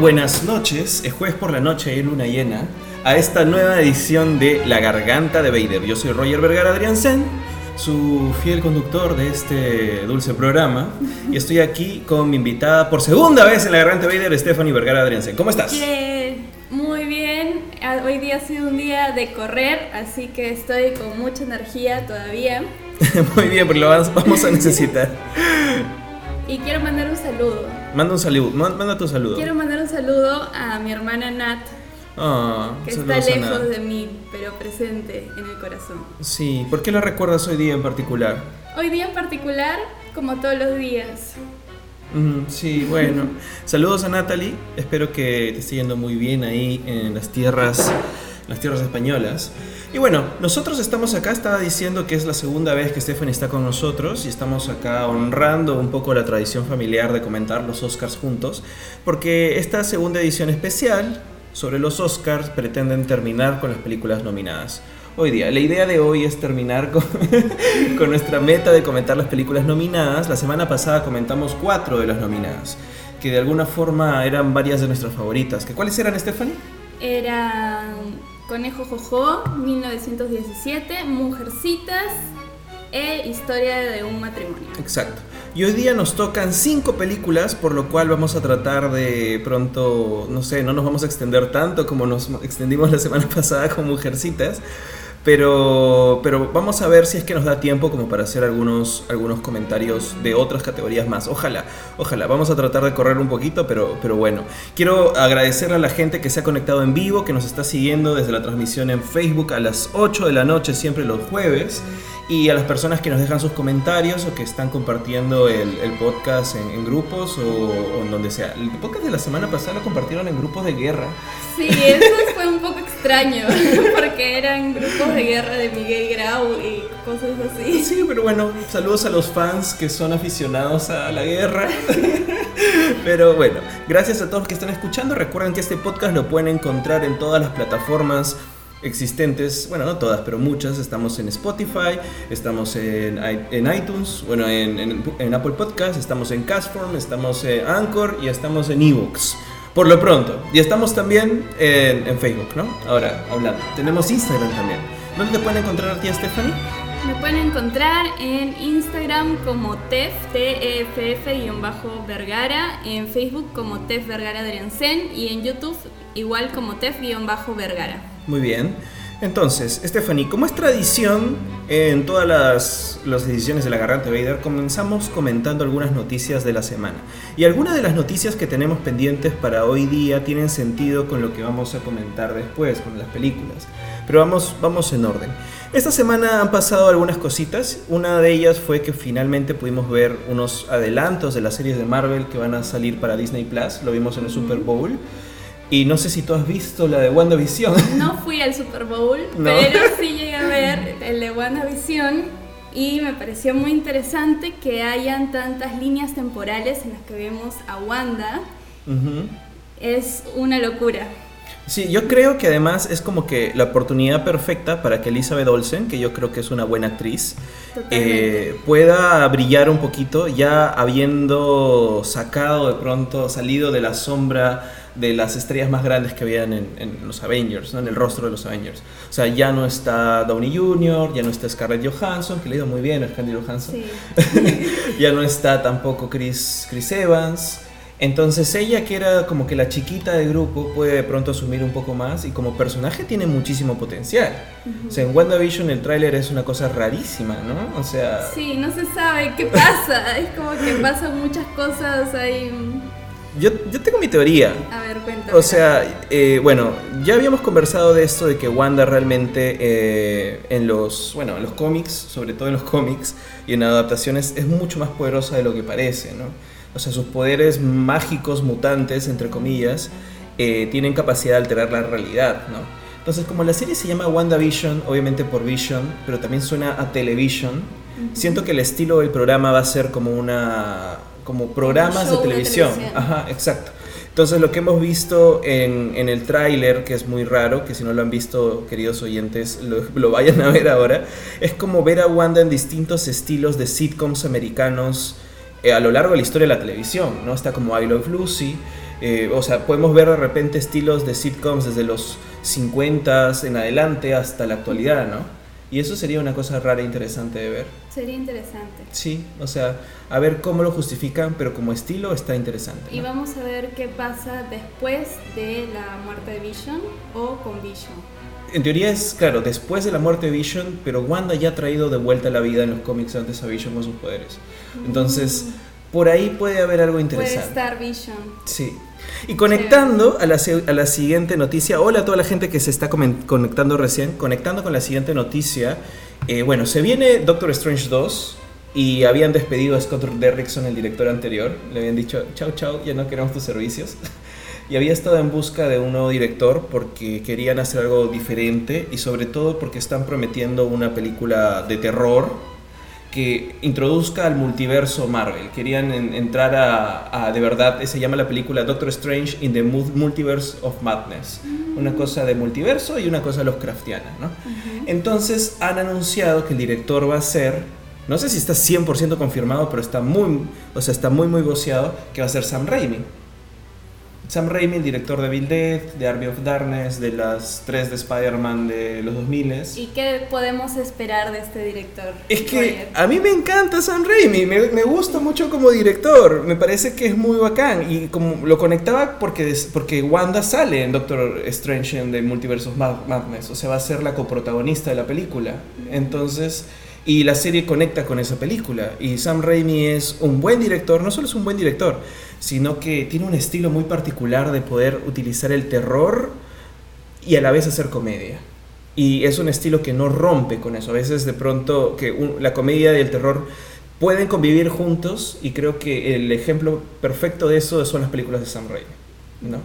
Buenas noches, es jueves por la noche y luna llena, a esta nueva edición de La Garganta de Vader. Yo soy Roger Vergara Adriansen, su fiel conductor de este dulce programa, y estoy aquí con mi invitada por segunda vez en La Garganta de Vader, Stephanie Vergara Adriansen. ¿Cómo estás? Muy bien. Ah, Hoy día ha sido un día de correr, así que estoy con mucha energía todavía. Muy bien, porque lo vamos a necesitar. Y quiero mandar un saludo. Manda un saludo, man- manda tu saludo. Quiero mandar un saludo a mi hermana Nat, Ah, que está lejos Nat. de mí, pero presente en el corazón. Sí, ¿por qué lo recuerdas hoy día en particular? Hoy día en particular, como todos los días. Ujú, Sí, bueno. Saludos a Natalie. Espero que te esté yendo muy bien ahí en las tierras, las tierras españolas. Y bueno, nosotros estamos acá, estaba diciendo que es la segunda vez que Stephanie está con nosotros y estamos acá honrando un poco la tradición familiar de comentar los Oscars juntos, porque esta segunda edición especial sobre los Oscars pretenden terminar con las películas nominadas. Hoy día, la idea de hoy es terminar con, con nuestra meta de comentar las películas nominadas. La semana pasada comentamos cuatro de las nominadas, que de alguna forma eran varias de nuestras favoritas. ¿Que ¿Cuáles eran, Stephanie? Eran Conejo Jojo, 1917, Mujercitas e Historia de un matrimonio. Exacto. Y hoy día nos tocan cinco películas, por lo cual vamos a tratar de pronto, no sé, no nos vamos a extender tanto como nos extendimos la semana pasada con Mujercitas. Pero, pero vamos a ver si es que nos da tiempo como para hacer algunos, algunos comentarios de otras categorías más. Ojalá, ojalá. Vamos a tratar de correr un poquito, pero, pero bueno. Quiero agradecerle a la gente que se ha conectado en vivo, que nos está siguiendo desde la transmisión en Facebook a las 8 de la noche, siempre los jueves. Y a las personas que nos dejan sus comentarios o que están compartiendo el, podcast en, en grupos o, o en donde sea. El podcast de la semana pasada lo compartieron en grupos de guerra. Sí, eso fue un poco extraño, porque eran grupos de guerra de Miguel Grau y cosas así. Sí, pero bueno, saludos a los fans que son aficionados a la guerra. Pero bueno, gracias a todos los que están escuchando. Recuerden que este podcast lo pueden encontrar en todas las plataformas existentes, bueno, no todas, pero muchas. Estamos en Spotify, estamos en, en iTunes, bueno, en, en- en Apple Podcast, estamos en Castform, estamos en Anchor y estamos en eBooks. Por lo pronto. Y estamos también en Facebook, ¿no? Ahora, hablando. Tenemos Instagram también. ¿Dónde te pueden encontrar a ti, Stephanie? Me pueden encontrar en Instagram como TEF, TEFF-Vergara, en Facebook como TEF Vergara Adriansen y en YouTube igual como TEF-Vergara. Muy bien. Entonces, Stephanie, como es tradición en todas las, las ediciones de La Garganta Vader, comenzamos comentando algunas noticias de la semana. Y algunas de las noticias que tenemos pendientes para hoy día tienen sentido con lo que vamos a comentar después, con las películas. Pero vamos, vamos en orden. Esta semana han pasado algunas cositas. Una de ellas fue que finalmente pudimos ver unos adelantos de las series de Marvel que van a salir para Disney Plus. Lo vimos en el Super Bowl. Y no sé si tú has visto la de WandaVision. No fui al Super Bowl, No. pero sí llegué a ver el de WandaVision y me pareció muy interesante que hayan tantas líneas temporales en las que vemos a Wanda. Ujú. Es una locura. Sí, yo creo que además es como que la oportunidad perfecta para que Elizabeth Olsen, que yo creo que es una buena actriz, eh, pueda brillar un poquito ya habiendo sacado de pronto, salido de la sombra de las estrellas más grandes que habían en, en los Avengers, ¿no? en el rostro de los Avengers. O sea, ya no está Downey Jr., ya no está Scarlett Johansson, que le ha ido muy bien a Scarlett Johansson Sí. ya no está tampoco Chris, Chris Evans. Entonces ella, que era como que la chiquita del grupo, puede de pronto asumir un poco más y como personaje tiene muchísimo potencial. O sea, en WandaVision el tráiler es una cosa rarísima, ¿no? O sea, Sí, no se sabe qué pasa. Es como que pasan muchas cosas ahí. Yo, yo tengo mi teoría. A ver, cuéntame. O sea, eh, bueno, ya habíamos conversado de esto de que Wanda realmente eh, en los, bueno, en los cómics, sobre todo en los cómics y en adaptaciones, es mucho más poderosa de lo que parece, ¿no? O sea, sus poderes mágicos, mutantes, entre comillas, eh, tienen capacidad de alterar la realidad, ¿no? Entonces, como la serie se llama WandaVision, obviamente por Vision, pero también suena a Television, siento que el estilo del programa va a ser como una... como programas de show de televisión. televisión. Ajá, exacto. Entonces lo que hemos visto en, en el tráiler, que es muy raro, que si no lo han visto, queridos oyentes, lo, lo vayan a ver ahora, es como ver a Wanda en distintos estilos de sitcoms americanos eh, a lo largo de la historia de la televisión, ¿no? Está como I Love Lucy, Eh, o sea, podemos ver de repente estilos de sitcoms desde los 50 en adelante hasta la actualidad, ¿no? Y eso sería una cosa rara e interesante de ver. Sería interesante. Sí, o sea, a ver cómo lo justifican, pero como estilo está interesante. Y vamos a ver qué pasa después de la muerte de Vision o con Vision. En teoría es, claro, después de la muerte de Vision, pero Wanda ya ha traído de vuelta la vida en los cómics antes a Vision con sus poderes. Entonces, mm. por ahí puede haber algo interesante. Puede estar Vision. Sí. Y conectando a la, a la, siguiente noticia, hola a toda la gente que se está conectando recién, conectando con la siguiente noticia, eh, bueno, se viene Doctor Strange 2 y habían despedido a Scott Derrickson, el director anterior, le habían dicho, chao, chao, ya no queremos tus servicios. y había estado en busca de un nuevo director porque querían hacer algo diferente y sobre todo porque están prometiendo una película de terror que introduzca al multiverso Marvel. Querían entrar a, de verdad, se llama la película Doctor Strange in the Multiverse of Madness. Una cosa de multiverso y una cosa Lovecraftiana, ¿no? Entonces han anunciado que el director va a ser, no sé si está 100% confirmado, pero está muy, o sea, está muy muy voceado que va a ser Sam Raimi. Sam Raimi, el director de Bill Dead, de Army of Darkness, de las tres de Spider-Man de los 2000 ¿Y qué podemos esperar de este director? Es que a mí me encanta Sam Raimi, me, me, gusta mucho como director, me parece que es muy bacán y como lo conectaba porque, porque Wanda sale en Doctor Strange en The Multiverse of Madness, o sea, va a ser la coprotagonista de la película. Entonces... Y la serie conecta con esa película. Y Sam Raimi es un buen director, no solo es un buen director, sino que tiene un estilo muy particular de poder utilizar el terror y a la vez hacer comedia. Y es un estilo que no rompe con eso. A veces de pronto que la comedia y el terror pueden convivir juntos y creo que el ejemplo perfecto de eso son las películas de Sam Raimi. ¿no?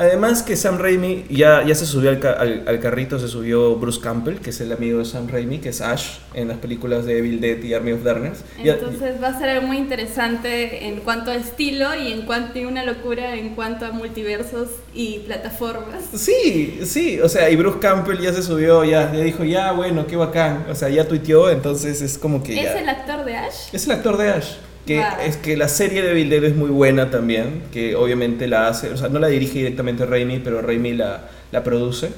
Además que Sam Raimi ya, ya se subió al, al, carrito, se subió Bruce Campbell, que es el amigo de Sam Raimi, que es Ash en las películas de Evil Dead y Army of Darkness. Entonces va a ser algo muy interesante en cuanto a estilo y en cuanto a una locura en cuanto a multiversos y plataformas. Sí, sí, o sea, y Bruce Campbell ya se subió, ya, ya dijo, ya, bueno, qué bacán, o sea, ya tuiteó, entonces es como que... ¿Es el actor de Ash? Es el actor de Ash que es que la serie de Bill es muy buena también, que obviamente la hace, o sea, no la dirige directamente Raimi, pero Raimi la, la produce,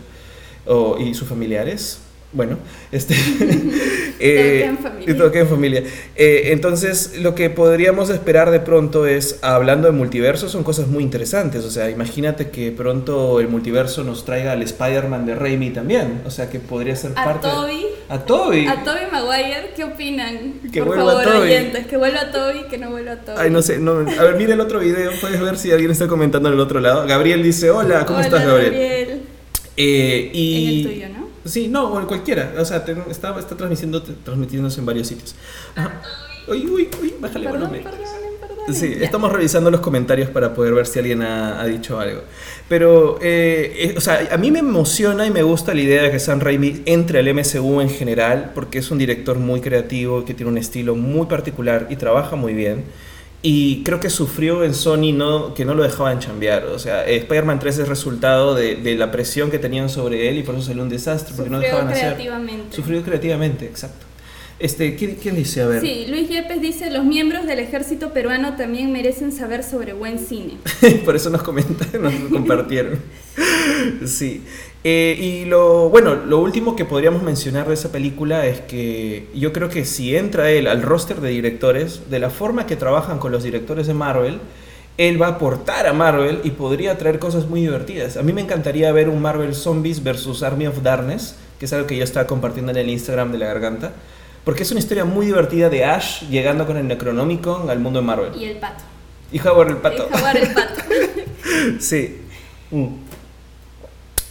o, y sus familiares. Bueno, este. eh, en familia. Todo en familia. Eh, entonces, lo que podríamos esperar de pronto es, hablando de multiverso, son cosas muy interesantes. O sea, imagínate que pronto el multiverso nos traiga al Spider-Man de Raimi también. O sea, que podría ser ¿A parte. Toby? A Toby. A Toby Maguire, ¿qué opinan? Que Por vuelva favor, a Toby. oyentes, que vuelva a Toby, que no vuelva a Toby. Ay, no sé. No, a ver, mira el otro video. Puedes ver si alguien está comentando en el otro lado. Gabriel dice: Hola, ¿cómo estás, Gabriel? Gabriel. Eh, y... En el tuyo, ¿no? Sí, no, o en cualquiera. O sea, está, está transmitiendo, transmitiéndose en varios sitios. Uy, uy, uy, bájale perdón, volumen. Perdón, Sí, estamos revisando los comentarios para poder ver si alguien ha, ha dicho algo. Pero, eh, eh, o sea, a mí me emociona y me gusta la idea de que Sam Raimi entre al MCU en general, porque es un director muy creativo, que tiene un estilo muy particular y trabaja muy bien. Y creo que sufrió en Sony no, que no lo dejaban chambear. O sea, Spider-Man 3 es resultado de, de, la presión que tenían sobre él y por eso salió un desastre. Porque Sufrió no dejaban creativamente. hacer. Sufrió creativamente, exacto. Este, ¿quién, ¿Quién dice? A ver. Sí, Luis Yepes dice, los miembros del ejército peruano también merecen saber sobre buen cine. por eso nos comentaron, nos compartieron. sí. Eh, y lo bueno, lo último que podríamos mencionar de esa película es que yo creo que si entra él al roster de directores, de la forma que trabajan con los directores de Marvel, él va a aportar a Marvel y podría traer cosas muy divertidas. A mí me encantaría ver un Marvel Zombies versus Army of Darkness, que es algo que yo estaba compartiendo en el Instagram de la garganta, porque es una historia muy divertida de Ash llegando con el Necronomicon al mundo de Marvel. Y el pato. Y Howard el pato. Y el pato. sí. Mm.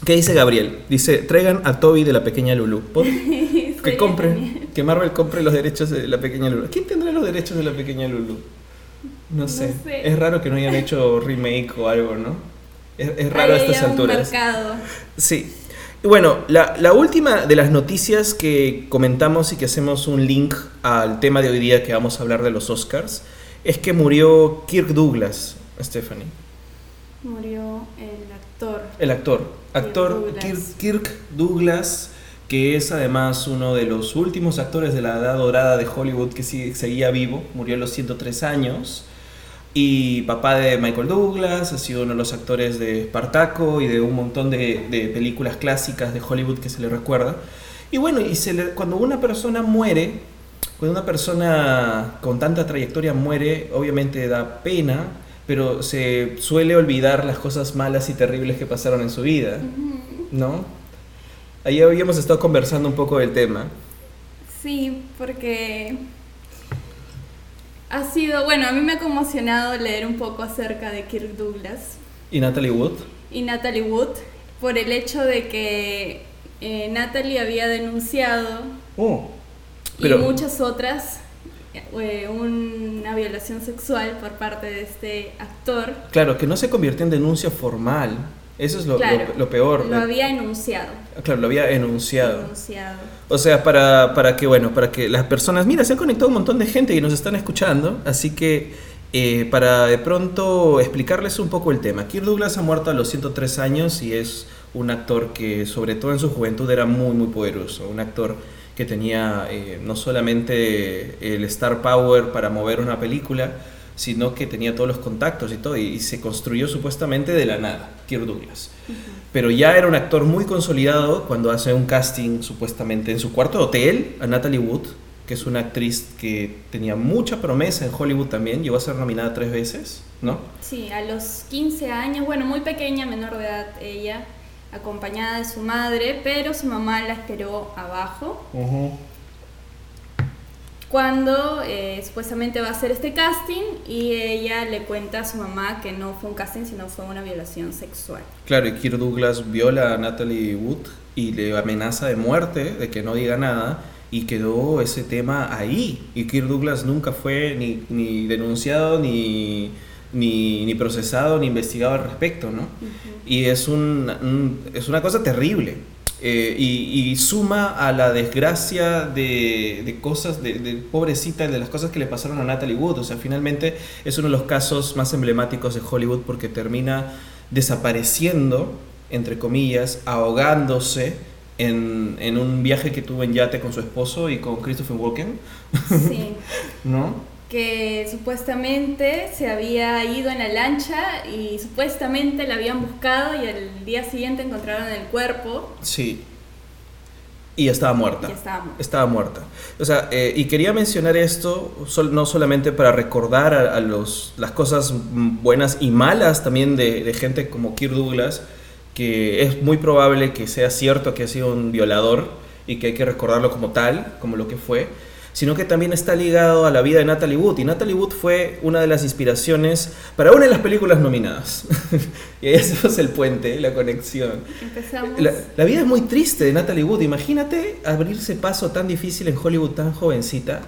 ¿Qué dice Gabriel? Dice, traigan a Toby de la pequeña Lulu. ¿Por? Que compren, que Marvel compre los derechos de la pequeña Lulu. ¿Quién tendrá los derechos de la pequeña Lulu? No sé. No sé. Es raro que no hayan hecho remake o algo, ¿no? Es, es raro a Ahí estas hay un alturas. mercado. Sí. Y bueno, la, la última de las noticias que comentamos y que hacemos un link al tema de hoy día que vamos a hablar de los Oscars es que murió Kirk Douglas, Stephanie. Murió el actor. El actor. Actor Douglas. Kirk, Kirk Douglas, que es además uno de los últimos actores de la edad dorada de Hollywood que sigue- seguía vivo, murió a los 103 años. y papá de Michael Douglas, ha sido uno de los actores de Spartaco y de un montón de, de películas clásicas de Hollywood que se le recuerda. Y bueno, y se le- cuando una persona muere, cuando una persona con tanta trayectoria muere, obviamente da pena, pero se suele olvidar las cosas malas y terribles que pasaron en su vida, ¿no? Ahí habíamos estado conversando un poco del tema. Sí, porque ha sido, bueno, a mí me ha conmocionado leer un poco acerca de Kirk Douglas ¿Y Natalie Wood? y Natalie Wood por el hecho de que eh, Natalie había denunciado Oh. Pero, y muchas otras una violación sexual por parte de este actor. claro, que no se convirtió en denuncia formal. Eso es lo, Claro, lo- lo peor. Lo había enunciado. Claro, lo había enunciado. Enunciado. O sea, para, para que, bueno, para que las personas, mira, se han conectado un montón de gente y nos están escuchando, así que eh, para de pronto explicarles un poco el tema. Kirk Douglas ha muerto a los 103 años y es un actor que, sobre todo en su juventud, era muy, muy poderoso. Un actor que tenía eh, no solamente el star power para mover una película, sino que tenía todos los contactos y todo, y, y se construyó supuestamente de la nada, Kirk Douglas. Pero ya era un actor muy consolidado cuando hace un casting supuestamente en su cuarto de hotel a Natalie Wood, que es una actriz que tenía mucha promesa en Hollywood también, llegó a ser nominada tres veces, ¿no? Sí, a los 15 años, bueno, muy pequeña, menor de edad ella, acompañada de su madre, pero su mamá la esperó abajo cuando eh, supuestamente va a hacer este casting y ella le cuenta a su mamá que no fue un casting, sino fue una violación sexual. Claro, y Kirk Douglas viola a Natalie Wood y le amenaza de muerte, de que no diga nada, y quedó ese tema ahí. Y Kirk Douglas nunca fue ni, ni denunciado, ni, ni, ni procesado, ni investigado al respecto, ¿no? Y es, un, un- es una cosa terrible. Eh, y, y suma a la desgracia de, de cosas, de, de pobrecita, de las cosas que le pasaron a Natalie Wood. O sea, finalmente es uno de los casos más emblemáticos de Hollywood porque termina desapareciendo, entre comillas, ahogándose en, en un viaje que tuvo en yate con su esposo y con Christopher Walken, Sí, ¿no? Que supuestamente se había ido en la lancha y supuestamente la habían buscado y al día siguiente encontraron el cuerpo Sí. Y estaba muerta. y estaba muerta. O sea, eh, y quería mencionar esto sol- no solamente para recordar a, a los, las cosas buenas y malas también de, de gente como Kirk Douglas, que es muy probable que sea cierto que ha sido un violador y que hay que recordarlo como tal, como lo que fue, sino que también está ligado a la vida de Natalie Wood. Y Natalie Wood fue una de las inspiraciones para una de las películas nominadas. y ahí hacemos el puente, la conexión. Empezamos. La, la vida es muy triste de Natalie Wood. Imagínate abrirse paso tan difícil en Hollywood tan jovencita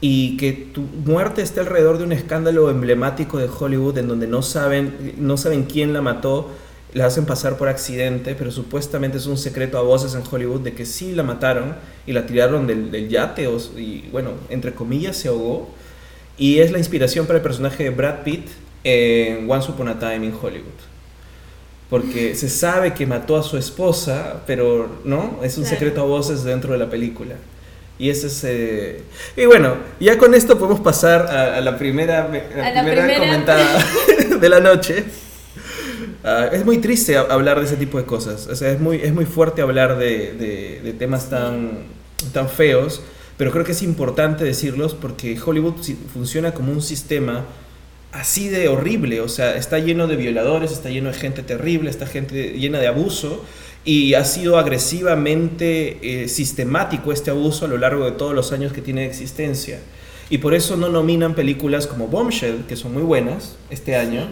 y que tu muerte esté alrededor de un escándalo emblemático de Hollywood en donde no saben, no saben quién la mató, la hacen pasar por accidente, pero supuestamente es un secreto a voces en Hollywood de que sí la mataron y la tiraron del, del yate o- y bueno, entre comillas se ahogó. Y es la inspiración para el personaje de Brad Pitt en Once Upon a Time in Hollywood porque se sabe que mató a su esposa, pero no, es un Claro. secreto a voces dentro de la película. Y ese es... eh, Y bueno, ya con esto podemos pasar a, a la primera, la A la primera primera. comentada de la noche. Ah, es muy triste hablar de ese tipo de cosas. O sea, es muy, es muy fuerte hablar de, de- de temas tan, tan feos, pero creo que es importante decirlos porque Hollywood funciona como un sistema así de horrible, o sea, está lleno de violadores, está lleno de gente terrible, está gente llena de abuso y ha sido agresivamente eh, sistemático este abuso a lo largo de todos los años que tiene de existencia. Y por eso no nominan películas como Bombshell, que son muy buenas este año,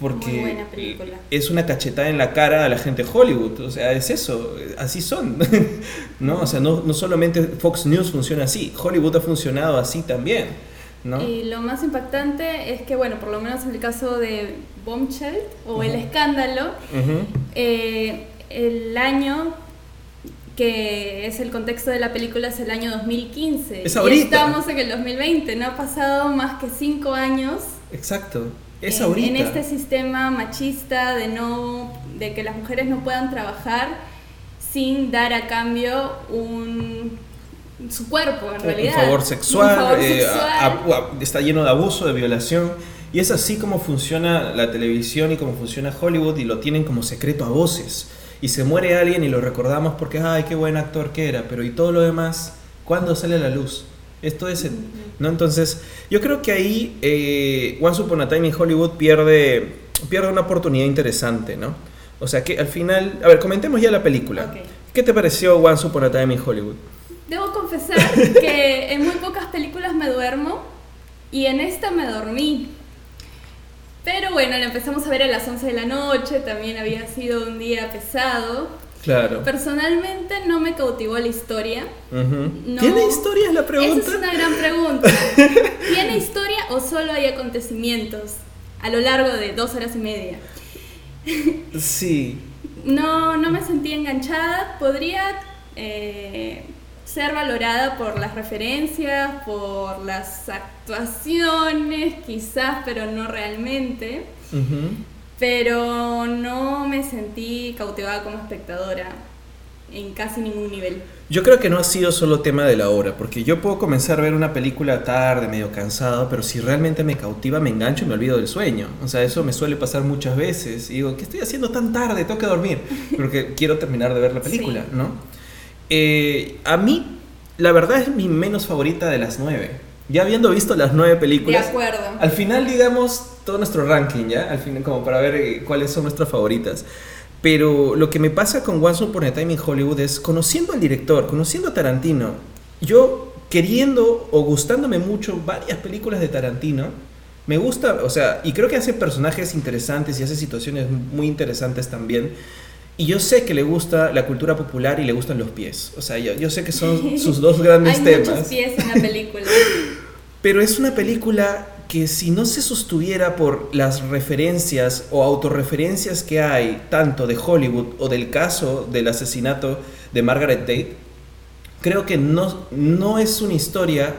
porque es una cachetada en la cara a la gente de Hollywood, o sea, es eso, así son, ¿no? O sea, no, no solamente Fox News funciona así, Hollywood ha funcionado así también, ¿no? Y lo más impactante es que, bueno, por lo menos en el caso de Bombshell o El Ujú. Escándalo, Ujú. eh, el año que es el contexto de la película es el año 2015. Es y ahorita. estamos en el 2020, no ha pasado más que cinco años Exacto, es en, este sistema machista de no de que las mujeres no puedan trabajar sin dar a cambio un su cuerpo en realidad Un favor sexual, Un favor eh, sexual. a- a- está lleno de abuso, de violación. Y es así como funciona la televisión y como funciona Hollywood y lo tienen como secreto a voces. Y se muere alguien y lo recordamos porque, ay, qué buen actor que era, pero ¿y todo lo demás? ¿Cuándo sale a la luz? Esto es, ¿no? Entonces, yo creo que ahí eh, Once Upon a Time in Hollywood pierde, pierde una oportunidad interesante, ¿no? O sea que al final, a ver, comentemos ya la película. ¿Qué te pareció Once Upon a Time in Hollywood? Debo confesar que en muy pocas películas me duermo y en esta me dormí. Pero bueno, la empezamos a ver a las 11 de la noche, también había sido un día pesado. Claro. Personalmente no me cautivó la historia. ¿Tiene historia es la pregunta? Esa es una gran pregunta. ¿Tiene historia o solo hay acontecimientos a lo largo de dos horas y media? Sí. No, no me sentí enganchada. Podría eh, ser valorada por las referencias, por las actuaciones, quizás, pero no realmente. Pero no me sentí cautivada como espectadora en casi ningún nivel. Yo creo que no ha sido solo tema de la hora, porque yo puedo comenzar a ver una película tarde, medio cansado, pero si realmente me cautiva, me engancho y me olvido del sueño. O sea, eso me suele pasar muchas veces. Y digo, ¿qué estoy haciendo tan tarde? Tengo que dormir, porque quiero terminar de ver la película, ¿no? Eh, a mí, la verdad es mi menos favorita de las nueve. Ya habiendo visto las nueve películas. De acuerdo. Al final, digamos, todo nuestro ranking, ¿ya? Al final, como para ver eh, cuáles son nuestras favoritas. Pero lo que me pasa con Once Upon a Time in Hollywood es conociendo al director, conociendo a Tarantino, yo queriendo o gustándome mucho varias películas de Tarantino, me gusta, o sea, y creo que hace personajes interesantes y hace situaciones muy interesantes también. Y yo sé que le gusta la cultura popular y le gustan los pies. O sea, yo, yo sé que son sus dos grandes Hay temas. Muchos pies en la película. Pero es una película que si no se sostuviera por las referencias o autorreferencias que hay, tanto de Hollywood o del caso del asesinato de Margaret Tate, creo que no, no es una historia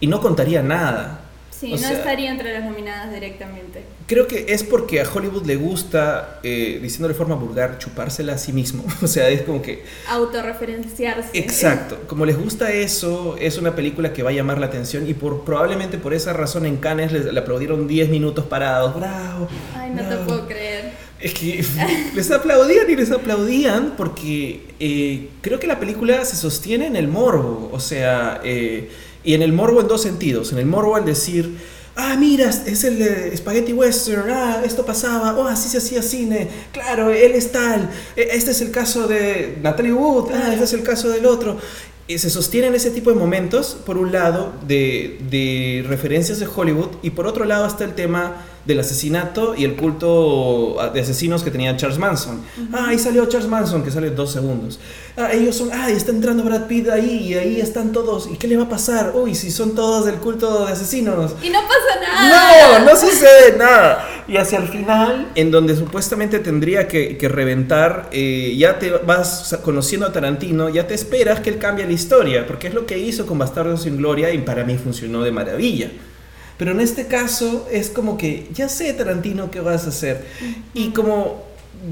y no contaría nada. Sí, no estaría entre las nominadas directamente. Creo que es porque a Hollywood le gusta, eh, diciendo de forma vulgar, chupársela a sí mismo. o sea, es como que... Autorreferenciarse. Exacto. Como les gusta eso, es una película que va a llamar la atención y por probablemente por esa razón en Cannes le aplaudieron 10 minutos parados. ¡Bravo! Ay, no te puedo creer. Es que les aplaudían y les aplaudían porque eh, creo que la película se sostiene en el morbo. O sea... Eh, y en el morbo en dos sentidos. En el morbo al decir, ah, mira, es el de Spaghetti Western, ah, esto pasaba, oh, así se hacía cine, claro, él es tal, e, este es el caso de Natalie Wood, ah, este es el caso del otro. Y se sostienen ese tipo de momentos, por un lado, de, de referencias de Hollywood, y por otro lado está el tema del asesinato y el culto de asesinos que tenía Charles Manson. Ah, ahí salió Charles Manson, que sale dos segundos. Ah, ellos son, ah, está entrando Brad Pitt ahí y ahí están todos. ¿Y qué le va a pasar? Uy, si son todos del culto de asesinos. Y no pasa nada. No, no sucede nada. Y hacia el final, en donde supuestamente tendría que, reventar, eh, ya te vas conociendo a Tarantino, ya te esperas que él cambie la historia, porque es lo que hizo con Bastardos sin Gloria y para mí funcionó de maravilla. Pero en este caso es como que ya sé, Tarantino, qué vas a hacer. Y como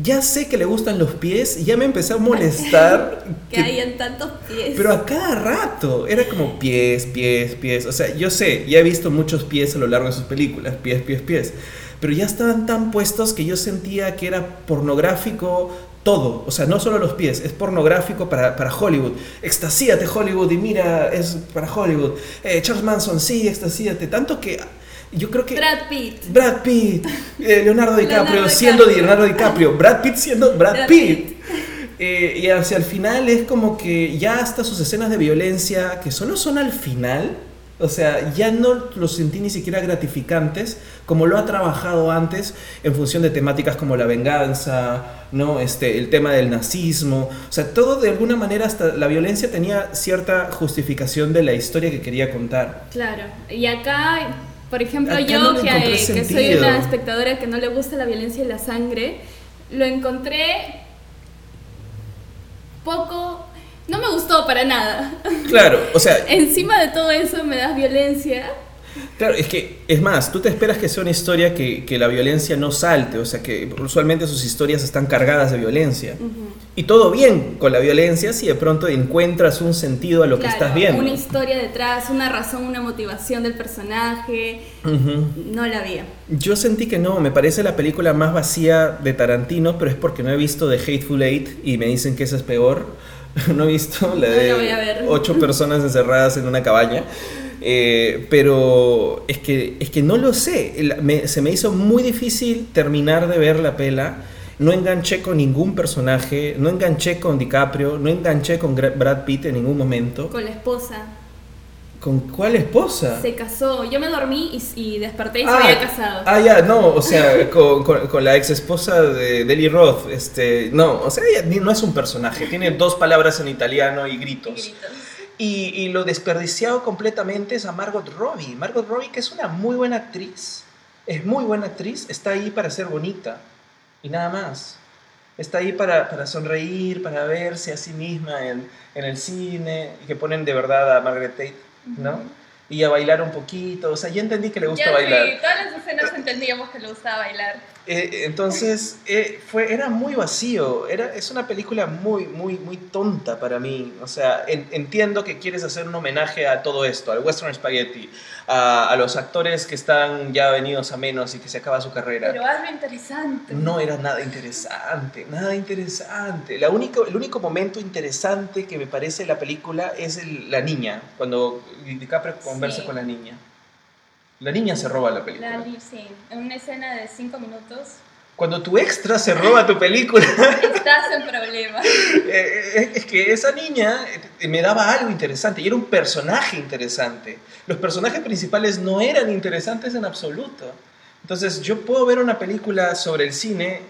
ya sé que le gustan los pies, ya me empecé a molestar. que, hayan tantos pies. Pero a cada rato era como pies, pies, pies. O sea, yo sé, ya he visto muchos pies a lo largo de sus películas, pies, pies, pies. Pero ya estaban tan puestos que yo sentía que era pornográfico todo, o sea, no solo los pies, es pornográfico para, para Hollywood. Extasíate Hollywood y mira, es para Hollywood. Eh, Charles Manson, sí, extasíate. Tanto que yo creo que... Brad Pitt. Brad Pitt. Eh, Leonardo DiCaprio siendo Leonardo DiCaprio. Brad Pitt siendo Brad, Pitt. Eh, y hacia el final es como que ya hasta sus escenas de violencia, que solo son al final, o sea, ya no los sentí ni siquiera gratificantes como lo ha trabajado antes en función de temáticas como la venganza, ¿no? este, el tema del nazismo. O sea, todo de alguna manera, hasta la violencia tenía cierta justificación de la historia que quería contar. Claro. Y acá, por ejemplo, yo que, que soy una espectadora que no le gusta la violencia y la sangre, lo encontré poco no me gustó para nada. Claro, o sea... Encima de todo eso me das violencia. Claro, es que, es más, tú te esperas que sea una historia que, que la violencia no salte, o sea, que usualmente sus historias están cargadas de violencia. Y todo bien con la violencia si de pronto encuentras un sentido a lo que estás viendo. Una historia detrás, una razón, una motivación del personaje. Ujú. No la había. Yo sentí que no, me parece la película más vacía de Tarantino, pero es porque no he visto The Hateful Eight y me dicen que esa es peor. No he visto la No de ver. ocho personas encerradas en una cabaña. Eh, pero es que, es que no lo sé. Me- se me hizo muy difícil terminar de ver la pela. No enganché con ningún personaje, no enganché con DiCaprio, no enganché con Brad Pitt en ningún momento. Con la esposa. ¿Con cuál esposa? Se casó. Yo me dormí y, y desperté y Ah, se había casado. Ah, ya, no, o sea, con, con- con la ex esposa de Deli Roth, este, no, o sea, ella no es un personaje, tiene dos palabras en italiano y Y gritos. gritos. Y, y lo desperdiciado completamente es a Margot Robbie. Margot Robbie, que es una muy buena actriz, es muy buena actriz, está ahí para ser bonita y nada más. Está ahí para, para sonreír, para verse a sí misma en, en el cine y que ponen de verdad a Margaret Tate, ¿no? Y a bailar un poquito, o sea, ya entendí que le gusta Ya bailar. sí, todas las escenas entendíamos que le gustaba bailar. Eh, entonces, eh, fue, era muy vacío. Era, es una película muy, muy, muy tonta para mí. O sea, en- entiendo que quieres hacer un homenaje a todo esto, al Western Spaghetti, a, a los actores que están ya venidos a menos y que se acaba su carrera. Pero algo interesante. No era nada interesante, nada interesante. La única, el único momento interesante que me parece la película es el- la niña, cuando DiCaprio conversa Sí. con la niña. La niña se roba la película. La sync, en una escena de 5 minutos, Cuando tu extra se roba tu película. estás en problemas. Eh, es que esa niña eh, me daba algo interesante y era un personaje interesante. Los personajes principales no eran interesantes en absoluto. Entonces yo puedo ver una película sobre el cine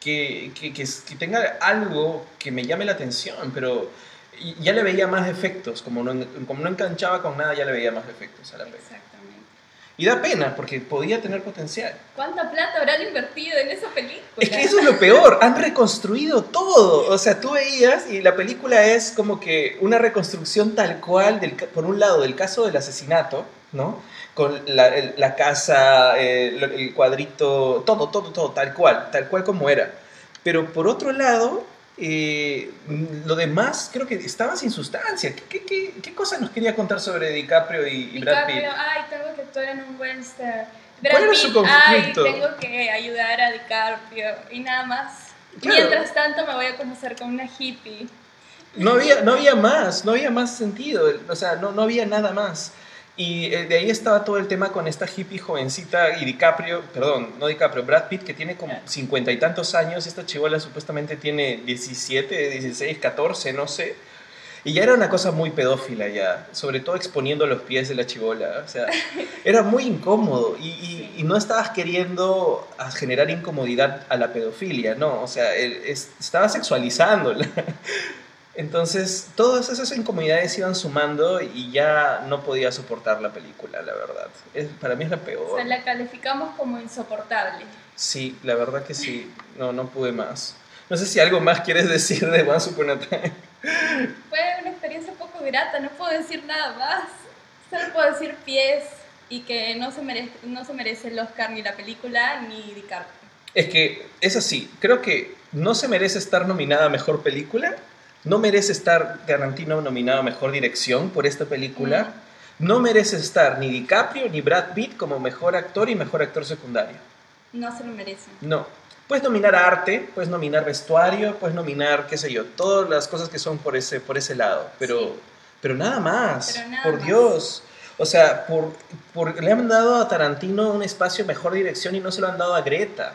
que, que, que- que tenga algo que me llame la atención, pero ya le veía más efectos. Como no, como no enganchaba con nada, ya le veía más efectos a la película. Exactamente. Y da pena porque podía tener potencial. ¿Cuánta plata habrán invertido en esa película? Es que eso es lo peor, han reconstruido todo. O sea, tú veías y la película es como que una reconstrucción tal cual, del, por un lado, del caso del asesinato, ¿no? Con la, el- la casa, el, el cuadrito, todo, todo, todo, tal cual, tal cual como era. Pero por otro lado, eh, lo demás creo que estaba sin sustancia. ¿Qué, qué, qué, qué cosa nos quería contar sobre DiCaprio y, y Brad Pitt? DiCaprio, ay, tengo que actuar en un western. ¿Cuál era Brad su conflicto? Ay, tengo que ayudar a DiCaprio y nada más. Claro. Mientras tanto me voy a conocer con una hippie. No había, no había más, no había más sentido, o sea, no, no había nada más. Y eh, de ahí estaba todo el tema con esta hippie jovencita y DiCaprio, perdón, no DiCaprio, Brad Pitt, que tiene como cincuenta y tantos años, esta chivola supuestamente tiene 17, 16, 14, no sé. Y ya era una cosa muy pedófila ya, sobre todo exponiendo los pies de la chivola, o sea, era muy incómodo y, y- y no estabas queriendo generar incomodidad a la pedofilia, no, o sea, el- es- estaba sexualizándola. Entonces, todas esas incomodidades iban sumando y ya no podía soportar la película, la verdad. Es- para mí es la O peor. sea, la calificamos como insoportable. Sí, la verdad que sí. No, no pude más. No sé si algo más quieres decir de Once Upon a Time. Fue una experiencia poco grata, no puedo decir nada más. Solo puedo decir pies y que no se merece, no se merece el Oscar ni la película ni DiCaprio. Es que es así. Creo que no se merece estar nominada a Mejor Película. No merece estar Tarantino nominado a Mejor Dirección por esta película. No merece estar ni DiCaprio ni Brad Pitt como Mejor Actor y Mejor Actor Secundario. No se lo merecen. No. Puedes nominar arte, puedes nominar vestuario, puedes nominar, qué sé yo, todas las cosas que son por ese, por ese lado. Pero, Sí. pero nada más. Pero nada por más. Dios. O sea, por, por- le han dado a Tarantino un espacio mejor dirección y no se lo han dado a Greta.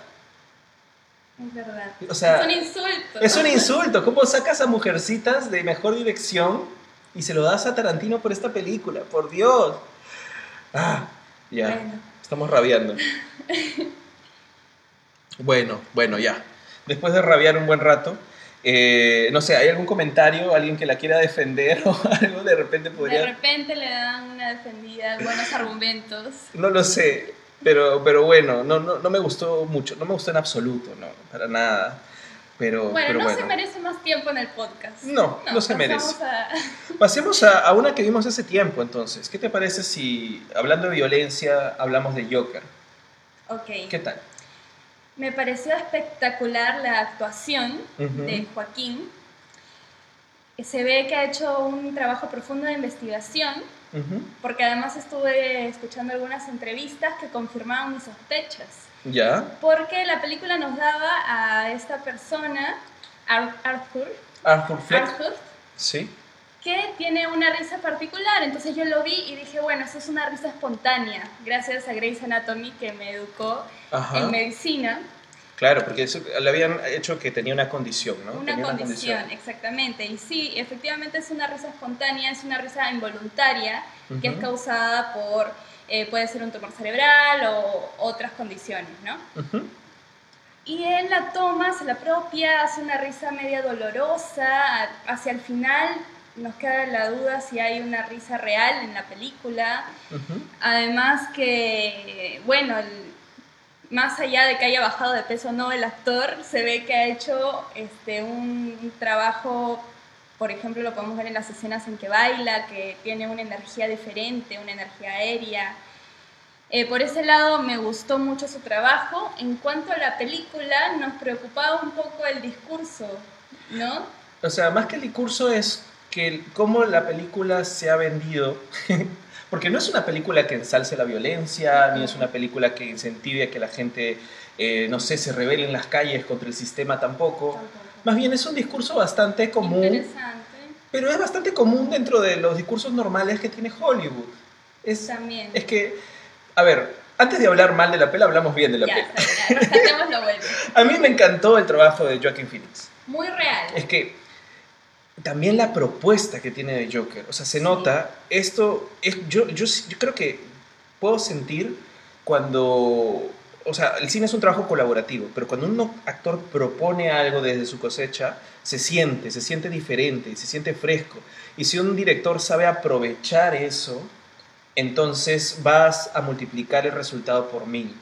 Es verdad. O sea, es un insulto. Es un insulto. ¿Cómo sacas a mujercitas de mejor dirección y se lo das a Tarantino por esta película? Por Dios. Ah, ya. Bueno. Estamos rabiando. Bueno, bueno, ya. Después de rabiar un buen rato, eh, no sé, ¿hay algún comentario? ¿Alguien que la quiera defender o algo? De repente De podría... repente le dan una defendida, buenos argumentos. No lo sé, pero, pero bueno, no, no, no me gustó mucho, no me gustó en absoluto, no, para nada. Pero bueno, pero no bueno. se merece más tiempo en el podcast. No, no se merece. a- Pasemos a, a una que vimos hace tiempo, entonces. ¿Qué te parece si, hablando de violencia, hablamos de Joker? Ok. ¿Qué tal? Me pareció espectacular la actuación de Joaquín. Se ve que ha hecho un trabajo profundo de investigación, Ujú. porque además estuve escuchando algunas entrevistas que confirmaban mis sospechas. ¿Ya? Porque la película nos daba a esta persona, Ar- Arthur, Arthur Fleck. Arthur, Sí. que tiene una risa particular. Entonces yo lo vi y dije, bueno, eso es una risa espontánea, gracias a Grey's Anatomy que me educó Ajá. en medicina. Claro, porque eso, le habían hecho que tenía una condición, ¿no? Una Tenía condición, exactamente. Y sí, efectivamente es una risa espontánea, es una risa involuntaria que es causada por, eh, puede ser un tumor cerebral o otras condiciones, ¿no? Y él la toma, se la apropia, hace una risa media dolorosa. Hacia el final nos queda la duda si hay una risa real en la película. Además que, bueno, el- más allá de que haya bajado de peso o no el actor, se ve que ha hecho este, un, trabajo, por ejemplo, lo podemos ver en las escenas en que baila, que tiene una energía diferente, una energía aérea. Eh, por ese lado me gustó mucho su trabajo. En cuanto a la película, nos preocupaba un poco el discurso, ¿no? O sea, más que el discurso es que cómo la película se ha vendido. Porque no es una película que ensalce la violencia, ni es una película que incentive a que la gente, eh, no sé, se rebele en las calles contra el sistema tampoco. Más bien es un discurso bastante común, Interesante. pero es bastante común dentro de los discursos normales que tiene Hollywood. Es, También. es que, a ver, antes de hablar mal de la pela, hablamos bien de la ya, pela. rescatemos lo bueno. A mí me encantó el trabajo de Joaquin Phoenix. Muy real. Es que también la propuesta que tiene de Joker, o sea, se nota, esto, es, yo, yo, yo creo que puedo sentir cuando, o sea, el cine es un trabajo colaborativo, pero cuando un actor propone algo desde su cosecha, se siente, se siente diferente, se siente fresco. Y si un director sabe aprovechar eso, entonces vas a multiplicar el resultado por mil,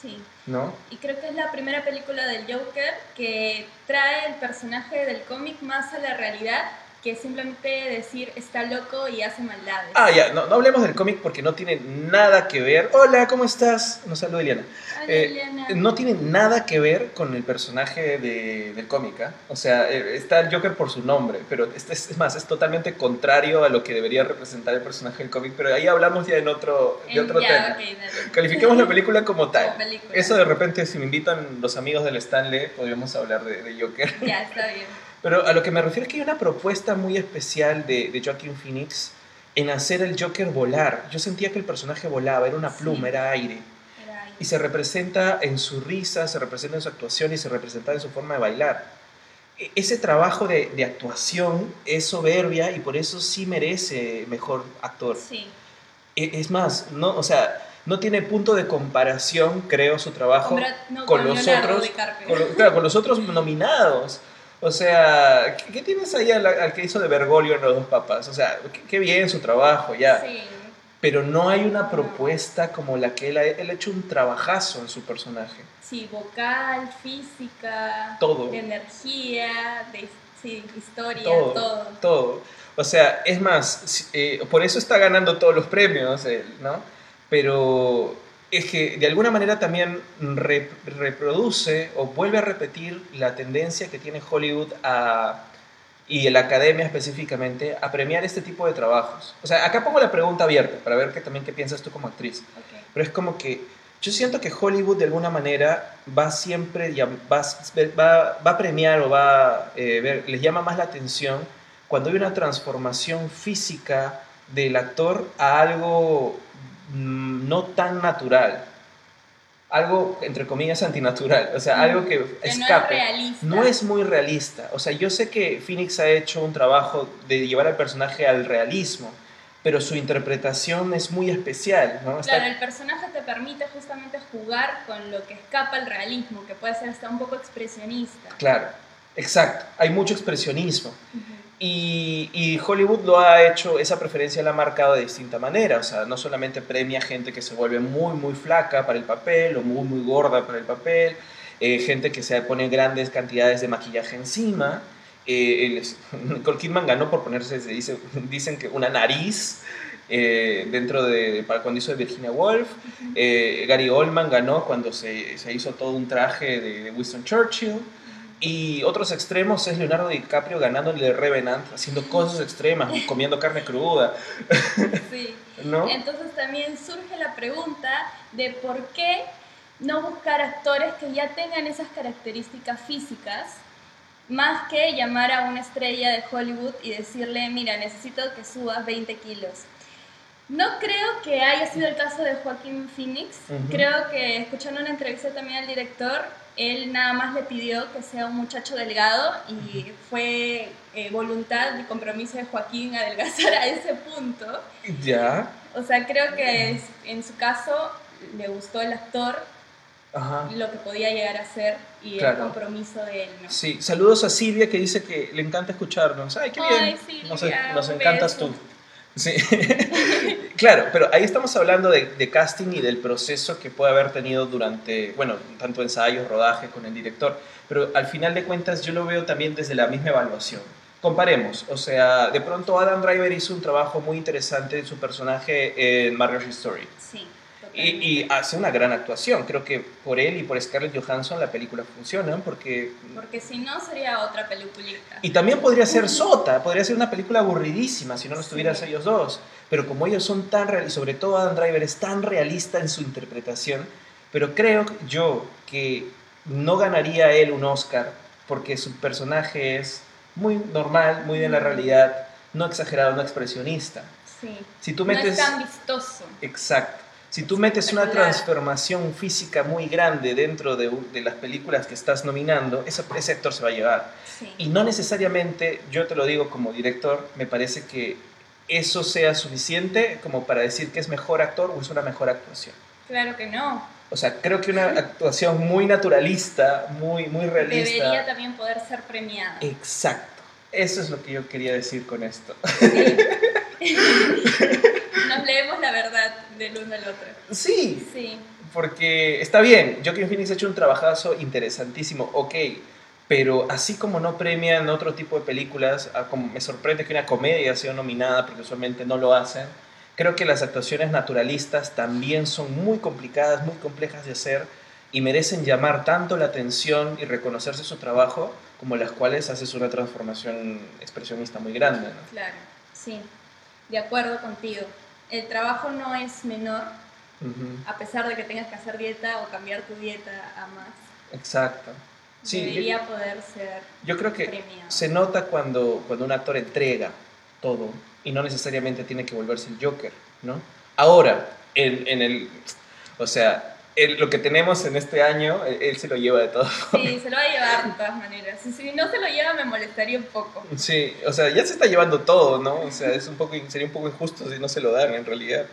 Sí. ¿No? Y creo que es la primera película del Joker que trae el personaje del cómic más a la realidad que simplemente decir está loco y hace maldades. Ah, ya, no, no hablemos del cómic porque no tiene nada que ver. Hola, ¿cómo estás? Nos saluda Eliana. Hola, Eh, Eliana. no tiene nada que ver con el personaje de, del cómic. ¿ah? O sea, eh, está el Joker por su nombre, pero es, es- es más, es totalmente contrario a lo que debería representar el personaje del cómic. Pero ahí hablamos ya en otro, de otro ya, tema. Califiquemos la película como tal. Como película. Eso de repente, si me invitan los amigos del Stanley, podríamos hablar de, de Joker. Ya, está bien. Pero a lo que me refiero es que hay una propuesta muy especial de, de Joaquin Phoenix en hacer el Joker volar. Yo sentía que el personaje volaba, era una pluma, Sí. era aire. Era. Y se representa en su risa, se representa en su actuación y se representa en su forma de bailar. E- Ese trabajo de, de actuación es soberbia y por eso sí merece mejor actor. Sí. E- Es más, no, o sea, no tiene punto de comparación, creo, su trabajo Con Brad- no, con con los otros, con, claro, con los otros nominados. O sea, ¿qué, qué tienes ahí al, al que hizo de Bergoglio en Los Dos Papas? O sea, qué, qué bien su trabajo, ya. Sí. Pero no hay una propuesta como la que él ha, él ha hecho un trabajazo en su personaje. Sí, vocal, física, Todo. de energía, de sí, historia, Todo, todo. todo. O sea, es más, eh, por eso está ganando todos los premios él, ¿no? Pero es que de alguna manera también re- reproduce o vuelve a repetir la tendencia que tiene Hollywood a, y la academia específicamente a premiar este tipo de trabajos. O sea, acá pongo la pregunta abierta para ver que, también qué piensas tú como actriz. Pero es como que yo siento que Hollywood de alguna manera va siempre, va, va, va a premiar o va eh, ver, les llama más la atención cuando hay una transformación física del actor a algo no tan natural. Algo, entre comillas, antinatural. O sea, algo que Que no es escape. realista. No es muy realista. O sea, yo sé que Phoenix ha hecho un trabajo de llevar al personaje al realismo, pero su interpretación es muy especial, ¿no? Está- Claro, el personaje te permite justamente jugar con lo que escapa al realismo, que puede ser hasta un poco expresionista. Claro, exacto. Hay mucho expresionismo. Ujú. Y, y Hollywood lo ha hecho, esa preferencia la ha marcado de distinta manera. O sea, no solamente premia gente que se vuelve muy, muy flaca para el papel o muy, muy gorda para el papel. eh, gente que se pone grandes cantidades de maquillaje encima. Eh, Nicole Kidman ganó por ponerse, se dice, dicen que una nariz eh, dentro de, para cuando hizo de Virginia Woolf. Eh, Gary Oldman ganó cuando se, se, hizo todo un traje de Winston Churchill. Y otros extremos es Leonardo DiCaprio ganando el de Revenant, haciendo cosas extremas, comiendo carne cruda. Sí. ¿No? Entonces también surge la pregunta de por qué no buscar actores que ya tengan esas características físicas, más que llamar a una estrella de Hollywood y decirle, mira, necesito que subas 20 kilos. No creo que haya sido el caso de Joaquín Phoenix. Creo que escuchando una entrevista también al director, él nada más le pidió que sea un muchacho delgado y fue eh, voluntad y compromiso de Joaquín adelgazar a ese punto. Ya. O sea, creo que en su caso le gustó el actor lo que podía llegar a ser y el compromiso de él. ¿no? Sí, saludos a Silvia que dice que le encanta escucharnos. Ay, qué bien. Silvia, nos, encantas tú. Sí, claro, pero ahí estamos hablando de, casting y del proceso que puede haber tenido durante, bueno, tanto ensayos, rodaje con el director, pero al final de cuentas yo lo veo también desde la misma evaluación. Comparemos, o sea, de pronto Adam Driver hizo un trabajo muy interesante en su personaje en Marriage Story. Sí. Y, hace una gran actuación. Creo que por él y por Scarlett Johansson la película funciona porque... Porque si no sería otra peliculita. Y también podría ser Sota, podría ser una película aburridísima si no los tuvieras ellos dos. Pero como ellos son tan realistas, y sobre todo Adam Driver es tan realista en su interpretación, pero creo yo que no ganaría él un Oscar porque su personaje es muy normal, muy de la realidad, no exagerado, no expresionista. Sí. Si tú metes... No es tan vistoso. Exacto. Si tú metes una transformación física muy grande dentro de, de las películas que estás nominando, ese, ese actor se va a llevar. Y no necesariamente, yo te lo digo como director, me parece que eso sea suficiente como para decir que es mejor actor o es una mejor actuación. Claro que no. O sea, creo que una actuación muy naturalista, muy, muy realista. Debería también poder ser premiada. Exacto. Eso es lo que yo quería decir con esto. Nos leemos la verdad del uno al otro. Sí. Sí. Porque está bien, Joaquin Phoenix ha hecho un trabajazo interesantísimo, ok, pero así como no premian otro tipo de películas, como me sorprende que una comedia sea nominada, porque usualmente no lo hacen, creo que las actuaciones naturalistas también son muy complicadas, muy complejas de hacer y merecen llamar tanto la atención y reconocerse su trabajo como las cuales haces una transformación expresionista muy grande. Claro, sí, de acuerdo contigo. El trabajo no es menor, a pesar de que tengas que hacer dieta o cambiar tu dieta a más. Exacto. Sí, Debería poder ser. Yo creo que se nota cuando, cuando un actor entrega todo y no necesariamente tiene que volverse el Joker, ¿no? Ahora, en, en el. O sea, lo que tenemos en este año, él, se lo lleva de todo. Sí, se lo va a llevar de todas maneras. Si no se lo lleva, me molestaría un poco. Sí, o sea, ya se está llevando todo, ¿no? O sea, es un poco, sería un poco injusto si no se lo dan en realidad.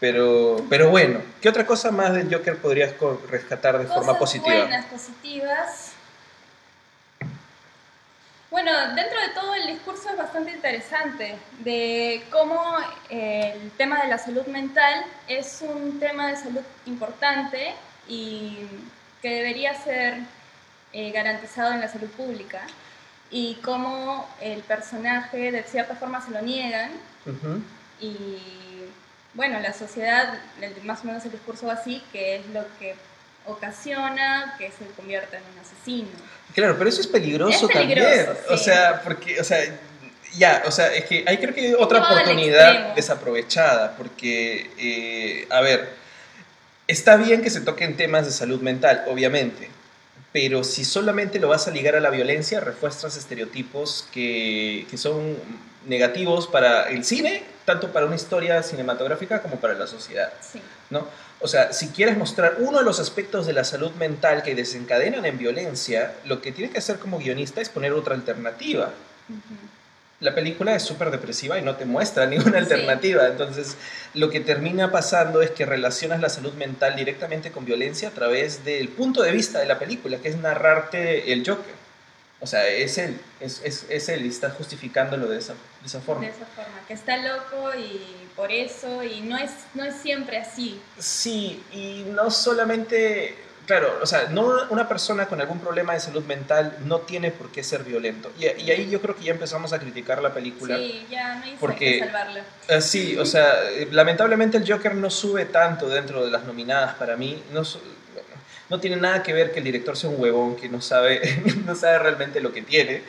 Pero, pero bueno, ¿qué otra cosa más del Joker podrías rescatar de forma positiva? Buenas, positivas. Bueno, dentro de todo el discurso es bastante interesante de cómo eh, el tema de la salud mental es un tema de salud importante y que debería ser eh, garantizado en la salud pública y cómo el personaje de cierta forma se lo niegan. Y bueno, la sociedad, más o menos el discurso así, que es lo que ocasiona que se convierta en un asesino. Claro, pero eso es peligroso, también. O sea, porque, o sea, ya, o sea, es que hay creo que hay otra oportunidad desaprovechada, porque, eh, a ver, está bien que se toquen temas de salud mental, obviamente, pero si solamente lo vas a ligar a la violencia, refuerzas estereotipos que, que son negativos para el cine, tanto para una historia cinematográfica como para la sociedad. Sí. ¿no? O sea, si quieres mostrar uno de los aspectos de la salud mental que desencadenan en violencia, lo que tienes que hacer como guionista es poner otra alternativa. La película es súper depresiva y no te muestra ninguna alternativa. Entonces, lo que termina pasando es que relacionas la salud mental directamente con violencia a través del punto de vista de la película, que es narrarte el Joker. O sea, es él, es, es, es él y está justificándolo de esa, de esa forma. De esa forma, que está loco y por eso, y no es, no es siempre así. Sí, y no solamente claro, o sea, no una persona con algún problema de salud mental no tiene por qué ser violento. Y, y ahí yo creo que ya empezamos a criticar la película. Sí, ya no hay Porque- que salvarla. Ah, sí, o sea, eh, lamentablemente el Joker no sube tanto dentro de las nominadas para mí. No, no tiene nada que ver que el director sea un huevón que no sabe, no sabe realmente lo que tiene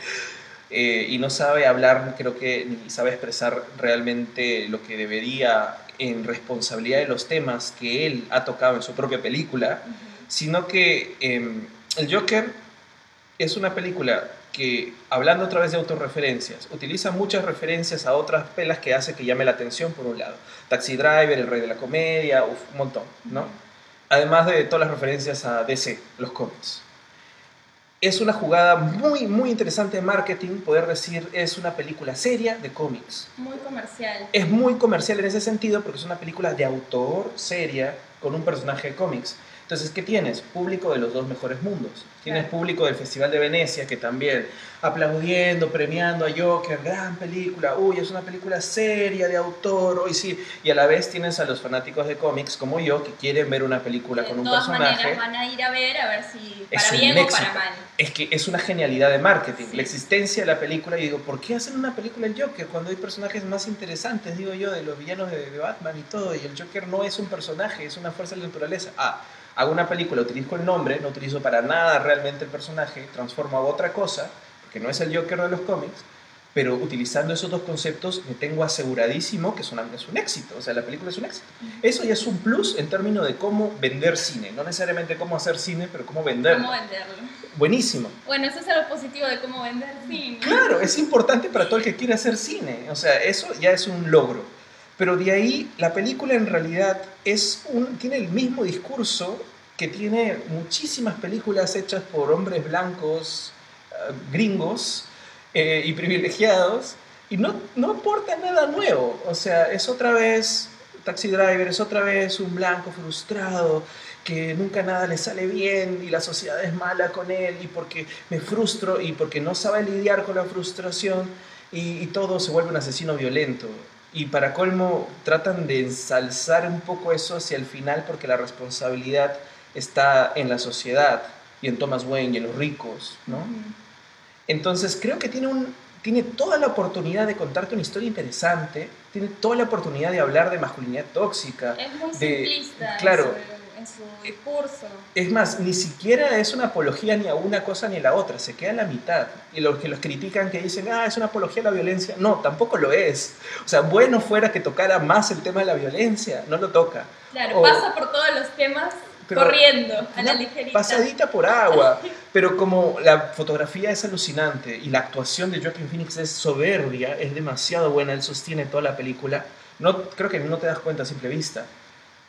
eh, y no sabe hablar, creo que, ni sabe expresar realmente lo que debería en responsabilidad de los temas que él ha tocado en su propia película, sino que eh, el Joker es una película que, hablando otra vez de autorreferencias, utiliza muchas referencias a otras pelas que hace que llame la atención, por un lado. Taxi Driver, El Rey de la Comedia, uf, un montón, ¿no? Además de todas las referencias a DC, los cómics. Es una jugada muy, muy interesante de marketing, poder decir, es una película seria de cómics. Muy comercial. Es muy comercial en ese sentido porque es una película de autor seria con un personaje de cómics. Entonces, ¿qué tienes? Público de los dos mejores mundos. Tienes público del Festival de Venecia que también aplaudiendo, premiando a Joker, gran película, uy, es una película seria de autor, hoy sí. Y a la vez tienes a los fanáticos de cómics como yo que quieren ver una película de con un todas personaje. maneras van a ir a ver a ver si para bien o para mal. Es que es una genialidad de marketing. Sí. La existencia de la película, y digo, ¿por qué hacen una película el Joker cuando hay personajes más interesantes, digo yo, de los villanos de, de Batman y todo? Y el Joker no es un personaje, es una fuerza de la naturaleza. Ah, hago una película, utilizo el nombre, no utilizo para nada realmente el personaje, transformo a otra cosa, porque no es el Joker de los cómics, pero utilizando esos dos conceptos me tengo aseguradísimo que es, una- es un éxito, o sea, la película es un éxito. Eso ya es un plus en términos de cómo vender cine, no necesariamente cómo hacer cine, pero cómo venderlo. ¿Cómo venderlo? Buenísimo. Bueno, eso es algo positivo de cómo vender cine. Claro, es importante para todo el que quiere hacer cine. O sea, eso ya es un logro. Pero de ahí, la película en realidad es tiene el mismo discurso que tiene muchísimas películas hechas por hombres blancos, eh, gringos eh, y privilegiados, y no, no aporta nada nuevo. O sea, es otra vez Taxi Driver, es otra vez un blanco frustrado que nunca nada le sale bien y la sociedad es mala con él y porque me frustro y porque no sabe lidiar con la frustración y todo se vuelve un asesino violento. Y para colmo tratan de ensalzar un poco eso hacia el final porque la responsabilidad está en la sociedad y en Thomas Wayne y en los ricos, ¿no? Entonces creo que tiene, un, tiene toda la oportunidad de contarte una historia interesante, tiene toda la oportunidad de hablar de masculinidad tóxica. Es muy de- simplista claro. En su discurso. Es más, ni siquiera es una apología ni a una cosa ni a la otra, se queda en la mitad. Y los que los critican que dicen, ah, es una apología a la violencia, no, tampoco lo es. O sea, bueno fuera que tocara más el tema de la violencia, no lo toca. Claro, O- pasa por todos los temas Pero- corriendo a la ligerita. Pasadita por agua. Pero como la fotografía es alucinante y la actuación de Joaquin Phoenix es soberbia, es demasiado buena, él sostiene toda la película. No, creo que no te das cuenta a simple vista.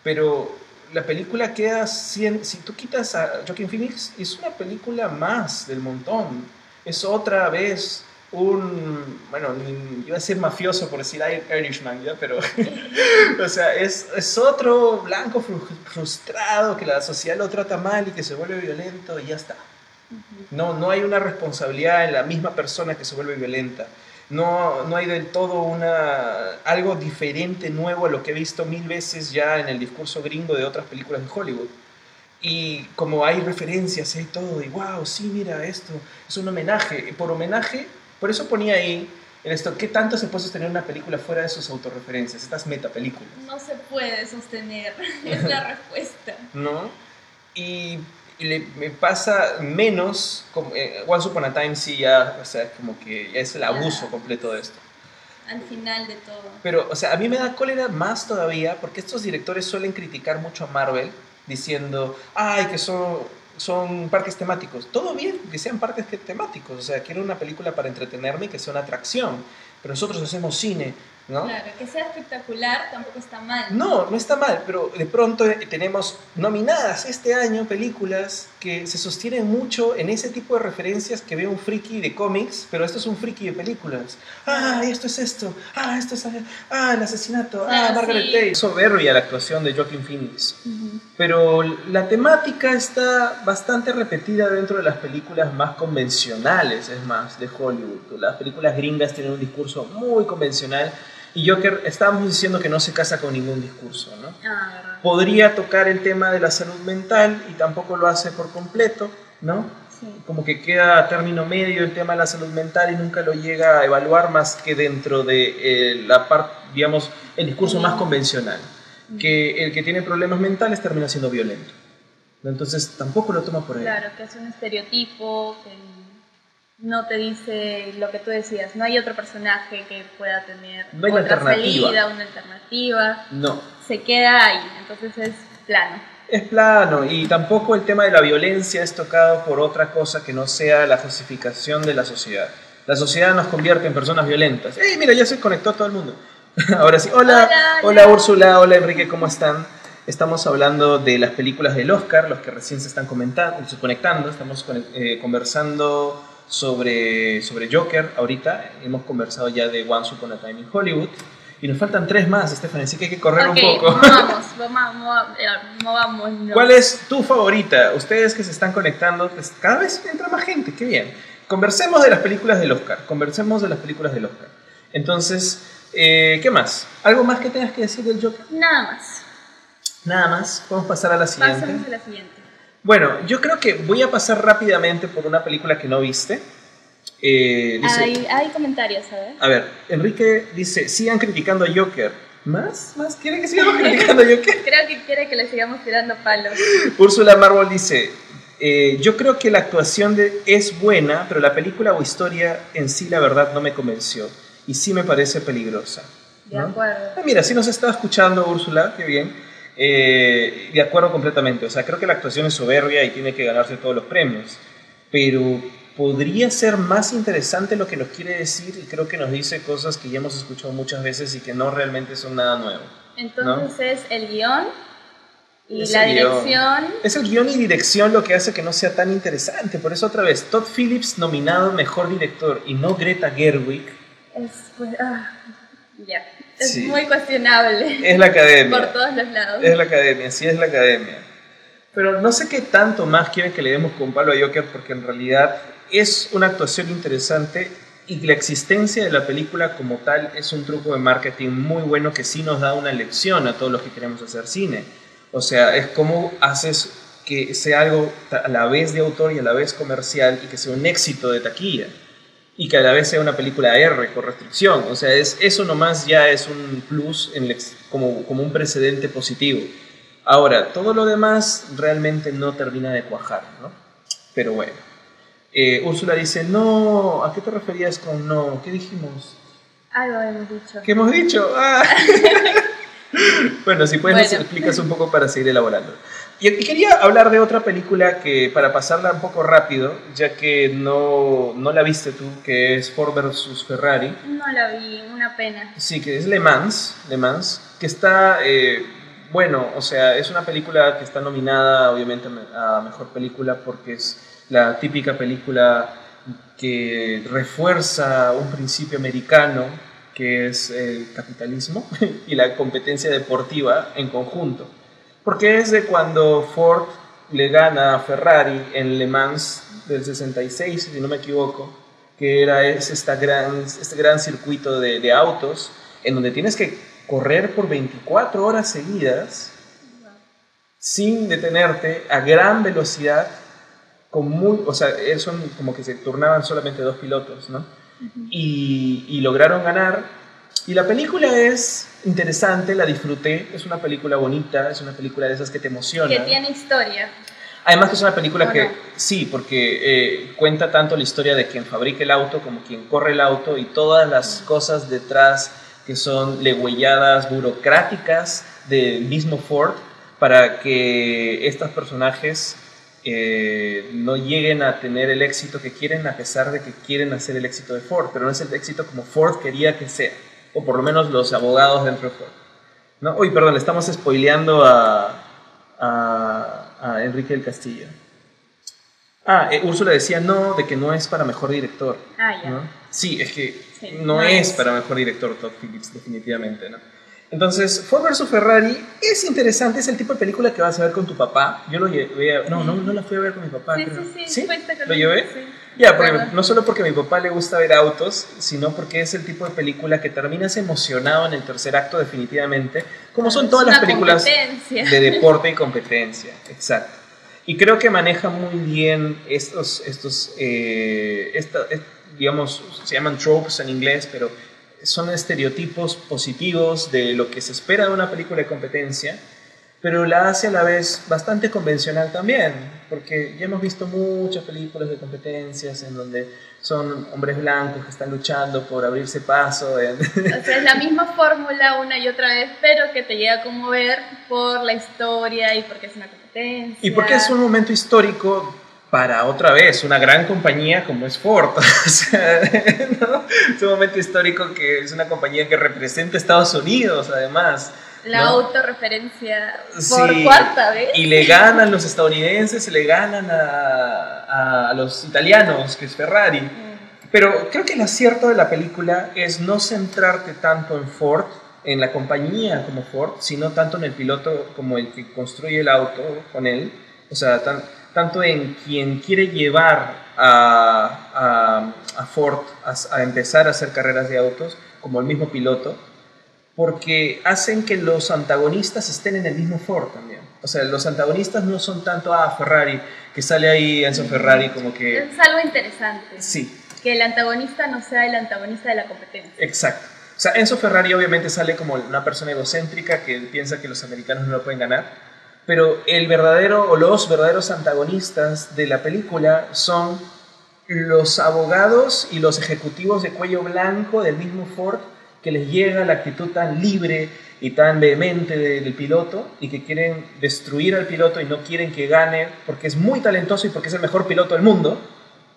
Pero la película queda, cien- si tú quitas a Joaquin Phoenix, es una película más del montón. Es otra vez un, bueno, iba a decir mafioso por decir Ir- Irishman, ¿ya? Pero, o sea, es, es otro blanco fru- frustrado que la sociedad lo trata mal y que se vuelve violento y ya está. No, no hay una responsabilidad en la misma persona que se vuelve violenta. No, no hay del todo una, algo diferente, nuevo a lo que he visto mil veces ya en el discurso gringo de otras películas de Hollywood. Y como hay referencias, hay todo, y wow, sí, mira, esto es un homenaje. Y por homenaje, por eso ponía ahí en esto, ¿qué tanto se puede sostener una película fuera de sus autorreferencias, estas metapelículas? No se puede sostener, es la respuesta. ¿no? Y, y le, me pasa menos, como, eh, Once Upon a Time sí ya, o sea, como que ya es el abuso completo de esto. Al final de todo. Pero, o sea, a mí me da cólera más todavía porque estos directores suelen criticar mucho a Marvel diciendo, ay, que son, son parques temáticos. Todo bien que sean parques que- temáticos, o sea, quiero una película para entretenerme y que sea una atracción, pero nosotros hacemos cine, ¿no? Claro, que sea espectacular tampoco está mal. No, no está mal, pero de pronto eh, tenemos nominadas este año películas que se sostienen mucho en ese tipo de referencias que ve un friki de cómics, pero esto es un friki de películas. Ah, esto es esto. Ah, esto es ah, el asesinato. Ah, Claro, Margaret sí. Tate. Soberbia la actuación de Joaquin Phoenix. Pero la temática está bastante repetida dentro de las películas más convencionales, es más, de Hollywood. Las películas gringas tienen un discurso muy convencional Y Joker, estábamos diciendo que no se casa con ningún discurso, ¿no? Ah. Podría tocar el tema de la salud mental y tampoco lo hace por completo, ¿no? Sí. Como que queda a término medio el tema de la salud mental y nunca lo llega a evaluar más que dentro de eh, la parte, digamos, el discurso más convencional. Que el que tiene problemas mentales termina siendo violento. Entonces tampoco lo toma por ahí. Claro, que es un estereotipo que no te dice lo que tú decías. No hay otro personaje que pueda tener No hay otra alternativa. salida, una alternativa. No, Se queda ahí, entonces es plano. Es plano y tampoco el tema de la violencia es tocado por otra cosa que no sea la justificación de la sociedad. La sociedad nos convierte en personas violentas. ¡Ey, mira, ya se conectó todo el mundo! Ahora sí, hola, Hola, hola. Úrsula, hola Enrique, ¿cómo están? Estamos hablando de las películas del Oscar, los que recién se están comentando, se conectando, estamos eh, conversando sobre, sobre Joker ahorita, hemos conversado ya de Once Upon a Time in Hollywood y nos faltan tres más, Stephanie, así que hay que correr ok, un poco. vamos, vamos, vamos. ¿Cuál es tu favorita? Ustedes que se están conectando, pues cada vez entra más gente, qué bien. Conversemos de las películas del Oscar, conversemos de las películas del Oscar. Entonces, eh, ¿qué más? ¿Algo más que tengas que decir del Joker? Nada más. Nada más, podemos pasar a la siguiente. Pasamos a la siguiente. Bueno, yo creo que voy a pasar rápidamente por una película que no viste. Eh, dice- Hay, hay comentarios, ¿sabes? A ver, Enrique dice, sigan criticando a Joker. ¿Más? ¿Más? ¿Quieren que sigamos criticando a Joker? Creo que quiere que le sigamos tirando palos. Úrsula Marvel dice, eh, yo creo que la actuación de, es buena, pero la película o historia en sí la verdad no me convenció y sí me parece peligrosa. De ¿no? acuerdo. Ah, mira, sí nos está escuchando Úrsula, qué bien. Eh, de acuerdo completamente, o sea, creo que la actuación es soberbia y tiene que ganarse todos los premios, pero podría ser más interesante lo que nos quiere decir y creo que nos dice cosas que ya hemos escuchado muchas veces y que no realmente son nada nuevo. Entonces es el guion y Es la el guion. dirección. Es el guion y dirección lo que hace que no sea tan interesante. Por eso otra vez, Todd Phillips nominado Mejor Director y no Greta Gerwig. Es, pues, ah, ya. Es Sí. muy cuestionable Es la academia. por todos los lados. Es la academia, sí es la academia. Pero no sé qué tanto más quieren que le demos con palo a Joker porque en realidad es una actuación interesante y la existencia de la película como tal es un truco de marketing muy bueno que sí nos da una lección a todos los que queremos hacer cine. O sea, es cómo haces que sea algo a la vez de autor y a la vez comercial y que sea un éxito de taquilla y que a la vez sea una película R con restricción. O sea, es, eso nomás ya es un plus en el como, como un precedente positivo. Ahora, todo lo demás realmente no termina de cuajar, ¿no? Pero bueno. Eh, Úrsula dice, no, ¿a qué te referías con no? ¿Qué dijimos? Algo hemos dicho. ¿Qué hemos dicho? Ah. bueno, si puedes nos Bueno. explicas un poco para seguir elaborando. Y y quería hablar de otra película que, para pasarla un poco rápido, ya que no, no la viste tú, que es Ford vs. Ferrari. No la vi, una pena. Sí, que es Le Mans, Le Mans, que está, eh, bueno, o sea, es una película que está nominada obviamente a Mejor Película porque es la típica película que refuerza un principio americano que es el capitalismo y la competencia deportiva en conjunto. Porque es de cuando Ford le gana a Ferrari en Le Mans del 66, si no me equivoco, que era es esta gran, este gran circuito de, de autos en donde tienes que correr por 24 horas seguidas sin detenerte a gran velocidad con muy, o sea, son como que se turnaban solamente dos pilotos, ¿no? y, y lograron ganar. Y la película es interesante, la disfruté, es una película bonita, es una película de esas que te emociona. Que tiene historia. Además que es una película ¿O que no? sí, porque eh, cuenta tanto la historia de quien fabrica el auto como quien corre el auto y todas las cosas detrás que son legüelladas burocráticas del mismo Ford para que estos personajes eh, no lleguen a tener el éxito que quieren a pesar de que quieren hacer el éxito de Ford, pero no es el éxito como Ford quería que sea, o por lo menos los abogados dentro de Ford. ¿no? Uy, perdón, le estamos spoileando a, a, a Enrique del Castillo. Ah, eh, Úrsula decía no, de que no es para mejor director. Ah, ya. ¿no? Sí, es que Sí, no, no es, es. para mejor director Todd Phillips, definitivamente. ¿no? Entonces, Ford vs. Ferrari es interesante, es el tipo de película que vas a ver con tu papá. Yo lo llevé a, no, no, no la fui a ver con mi papá. Sí, creo. sí, sí. ¿Lo llevé? Ya, porque no solo porque a mi papá le gusta ver autos, sino porque es el tipo de película que terminas emocionado en el tercer acto definitivamente, como son todas las películas de deporte y competencia. Exacto. Y creo que maneja muy bien estos, estos eh, esta- es- digamos, se llaman tropes en inglés, pero son estereotipos positivos de lo que se espera de una película de competencia, pero la hace a la vez bastante convencional también, porque ya hemos visto muchas películas de competencias en donde son hombres blancos que están luchando por abrirse paso. en- O sea, es la misma fórmula una y otra vez, pero que te llega a conmover por la historia y porque es una competencia. Y porque es un momento histórico para otra vez una gran compañía como es Ford. O sea, ¿no? Es un momento histórico que es una compañía que representa a Estados Unidos, además. La ¿no? autorreferencia por Sí, cuarta vez. Y le ganan los estadounidenses, y le ganan a, a los italianos, que es Ferrari. Mm. Pero creo que el acierto de la película es no centrarte tanto en Ford, en la compañía como Ford, sino tanto en el piloto como el que construye el auto con él. O sea, tan- tanto en quien quiere llevar a, a- a Ford a, a empezar a hacer carreras de autos, como el mismo piloto, porque hacen que los antagonistas estén en el mismo Ford también. O sea, los antagonistas no son tanto a Ferrari, que sale ahí Enzo Ferrari como que... Es algo interesante. Sí, Que el antagonista no sea el antagonista de la competencia. Exacto. O sea, Enzo Ferrari obviamente sale como una persona egocéntrica que piensa que los americanos no lo pueden ganar, pero el verdadero o los verdaderos antagonistas de la película son los abogados y los ejecutivos de cuello blanco del mismo Ford que les llega la actitud tan libre y tan vehemente del piloto y que quieren destruir al piloto y no quieren que gane porque es muy talentoso y porque es el mejor piloto del mundo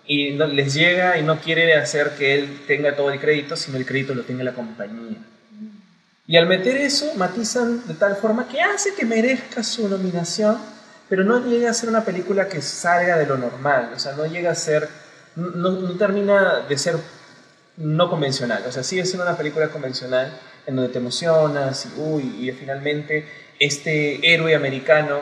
y no, les llega y no quiere hacer que él tenga todo el crédito, sino el crédito lo tenga la compañía. Y al meter eso, matizan de tal forma que hace que merezca su nominación, pero no llega a ser una película que salga de lo normal, o sea, no llega a ser, no, no termina de ser no convencional, o sea, sigue siendo una película convencional en donde te emocionas y, uy, y finalmente este héroe americano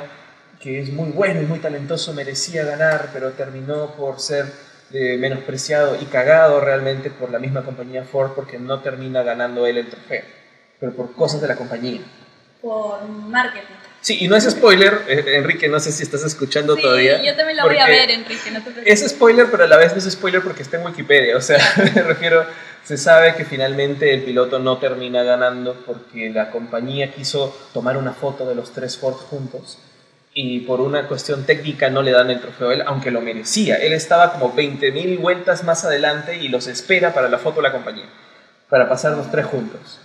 que es muy bueno y muy talentoso merecía ganar, pero terminó por ser eh, menospreciado y cagado realmente por la misma compañía Ford porque no termina ganando él el trofeo, pero por cosas de la compañía. Por marketing. Sí, y no es spoiler, eh, Enrique, no sé si estás escuchando Sí, todavía. yo también la voy a ver, Enrique, no te preocupes. Es spoiler, pero a la vez no es spoiler porque está en Wikipedia, o sea, me refiero, se sabe que finalmente el piloto no termina ganando porque la compañía quiso tomar una foto de los tres Ford juntos y por una cuestión técnica no le dan el trofeo a él, aunque lo merecía. Él estaba como 20.000 vueltas más adelante y los espera para la foto de la compañía, para pasar los tres juntos.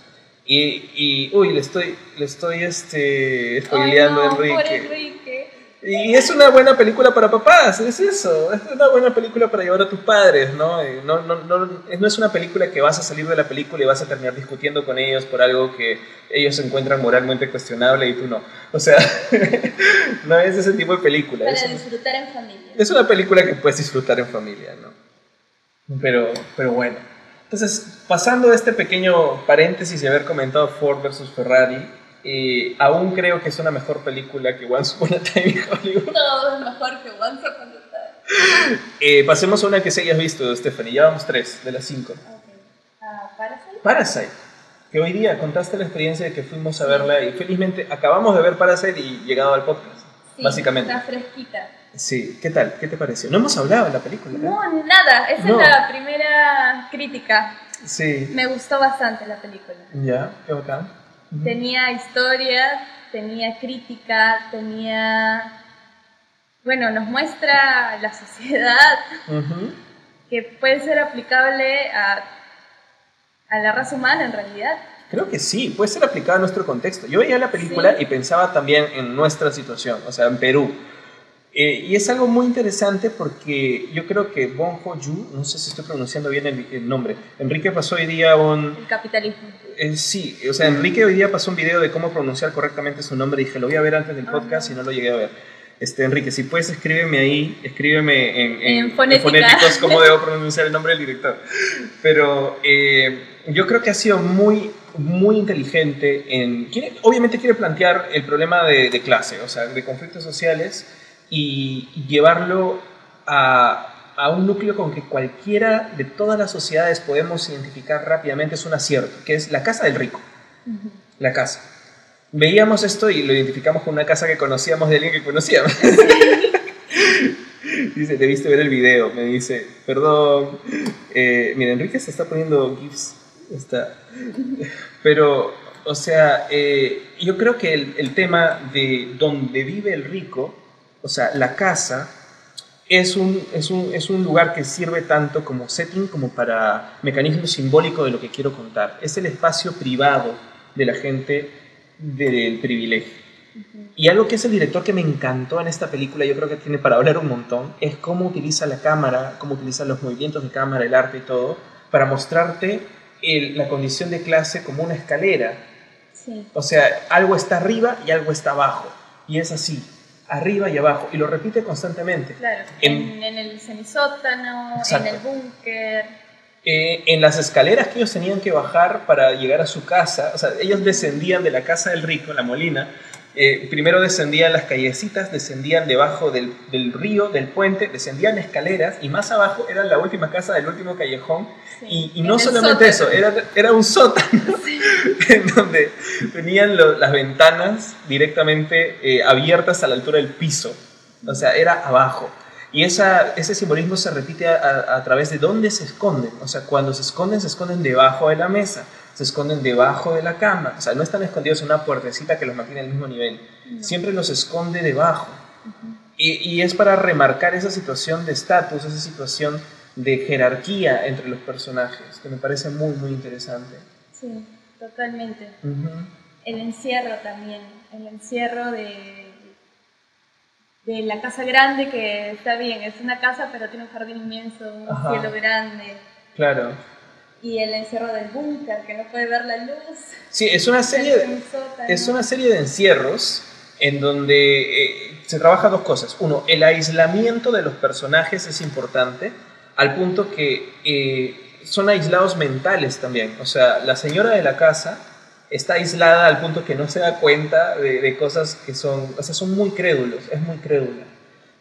Y, y uy, le estoy, le estoy este, spoileando no, Enrique. Enrique. Y es una buena película para papás, es eso, es una buena película para llevar a tus padres, ¿no? No, no, no, es- no es una película que vas a salir de la película y vas a terminar discutiendo con ellos por algo que ellos encuentran moralmente cuestionable y tú no. O sea, no es ese tipo de película. Para Es, disfrutar en familia. es una película que puedes disfrutar en familia, ¿no? Pero, pero bueno. Entonces, pasando este pequeño paréntesis de haber comentado Ford versus Ferrari, eh, aún creo que es una mejor película que Once Upon a Time in Hollywood. Todo es mejor que Once Upon a Time. Eh, pasemos a una que sí hayas visto, Stephanie. Ya vamos tres de las cinco. Ok. Ah, Parasite. Parasite. Que hoy día contaste la experiencia de que fuimos a verla y felizmente acabamos de ver Parasite y llegado al podcast. Sí, básicamente. Está fresquita. Sí, ¿qué tal? ¿Qué te pareció? No hemos hablado de la película. ¿eh? No, nada. Esa No. es la primera crítica. Sí. Me gustó bastante la película. Ya, qué bacán. Tenía historia, tenía crítica, tenía... Bueno, nos muestra la sociedad que puede ser aplicable a, a la raza humana en realidad. Creo que sí, puede ser aplicada a nuestro contexto. Yo veía la película Sí. y pensaba también en nuestra situación, o sea, en Perú. Eh, y es algo muy interesante porque yo creo que Bon Ho-yu, no sé si estoy pronunciando bien el, el nombre, Enrique pasó hoy día un... El capitalismo. eh, sí, o sea, Enrique hoy día pasó un video de cómo pronunciar correctamente su nombre y dije, lo voy a ver antes del podcast y no lo llegué a ver. Este, Enrique, si puedes, escríbeme ahí, escríbeme en, En fonética. fonéticos cómo debo pronunciar el nombre del director. Pero eh, yo creo que ha sido muy muy inteligente en... Quiere, obviamente quiere plantear el problema de, de clase, o sea, de conflictos sociales y llevarlo a, a, un núcleo con que cualquiera de todas las sociedades podemos identificar rápidamente es un acierto, que es la casa del rico. La casa. Veíamos esto y lo identificamos con una casa que conocíamos de alguien que conocíamos. dice, debiste ver el video. Me dice, perdón. Eh, mira, Enrique se está poniendo GIFs. Está. Pero, o sea, eh, yo creo que el, el tema de donde vive el rico, o sea, la casa, es un, es, un, es un, lugar que sirve tanto como setting como para mecanismo simbólico de lo que quiero contar. Es el espacio privado de la gente del privilegio. Y algo que es el director que me encantó en esta película, yo creo que tiene para hablar un montón, es cómo utiliza la cámara, cómo utiliza los movimientos de cámara, el arte y todo, para mostrarte la condición de clase como una escalera. O sea, algo está arriba y algo está abajo. Y es así, arriba y abajo. Y lo repite constantemente. Claro, en, el semisótano, en el búnker. Eh, en las escaleras que ellos tenían que bajar para llegar a su casa, o sea, ellos descendían de la casa del rico, la molina, eh, primero descendían las callecitas, descendían debajo del, del, río, del puente, descendían escaleras y más abajo era la última casa del último callejón. y, y no solamente eso, era, era un sótano en donde tenían las ventanas directamente eh, abiertas a la altura del piso. O sea, era abajo. Y esa, ese simbolismo se repite a, a, través de dónde se esconden. O sea, cuando se esconden, se esconden debajo de la mesa se esconden debajo de la cama. O sea, no están escondidos en una puertecita que los mantiene al mismo nivel. Siempre los esconde debajo. y, y, es para remarcar esa situación de estatus, esa situación de jerarquía entre los personajes, que me parece muy, muy interesante. Sí, totalmente. El encierro también, el encierro de, de la casa grande, que está bien, es una casa, pero tiene un jardín inmenso, un cielo grande. Claro y el encierro del búnker, que no puede ver la luz. Sí, es una serie, de, es una serie de encierros en donde eh, se trabaja dos cosas. Uno, el aislamiento de los personajes es importante, al punto que eh, son aislados mentales también. O sea, la señora de la casa está aislada al punto que no se da cuenta de, de cosas que son, o sea, son muy crédulos, es muy crédula.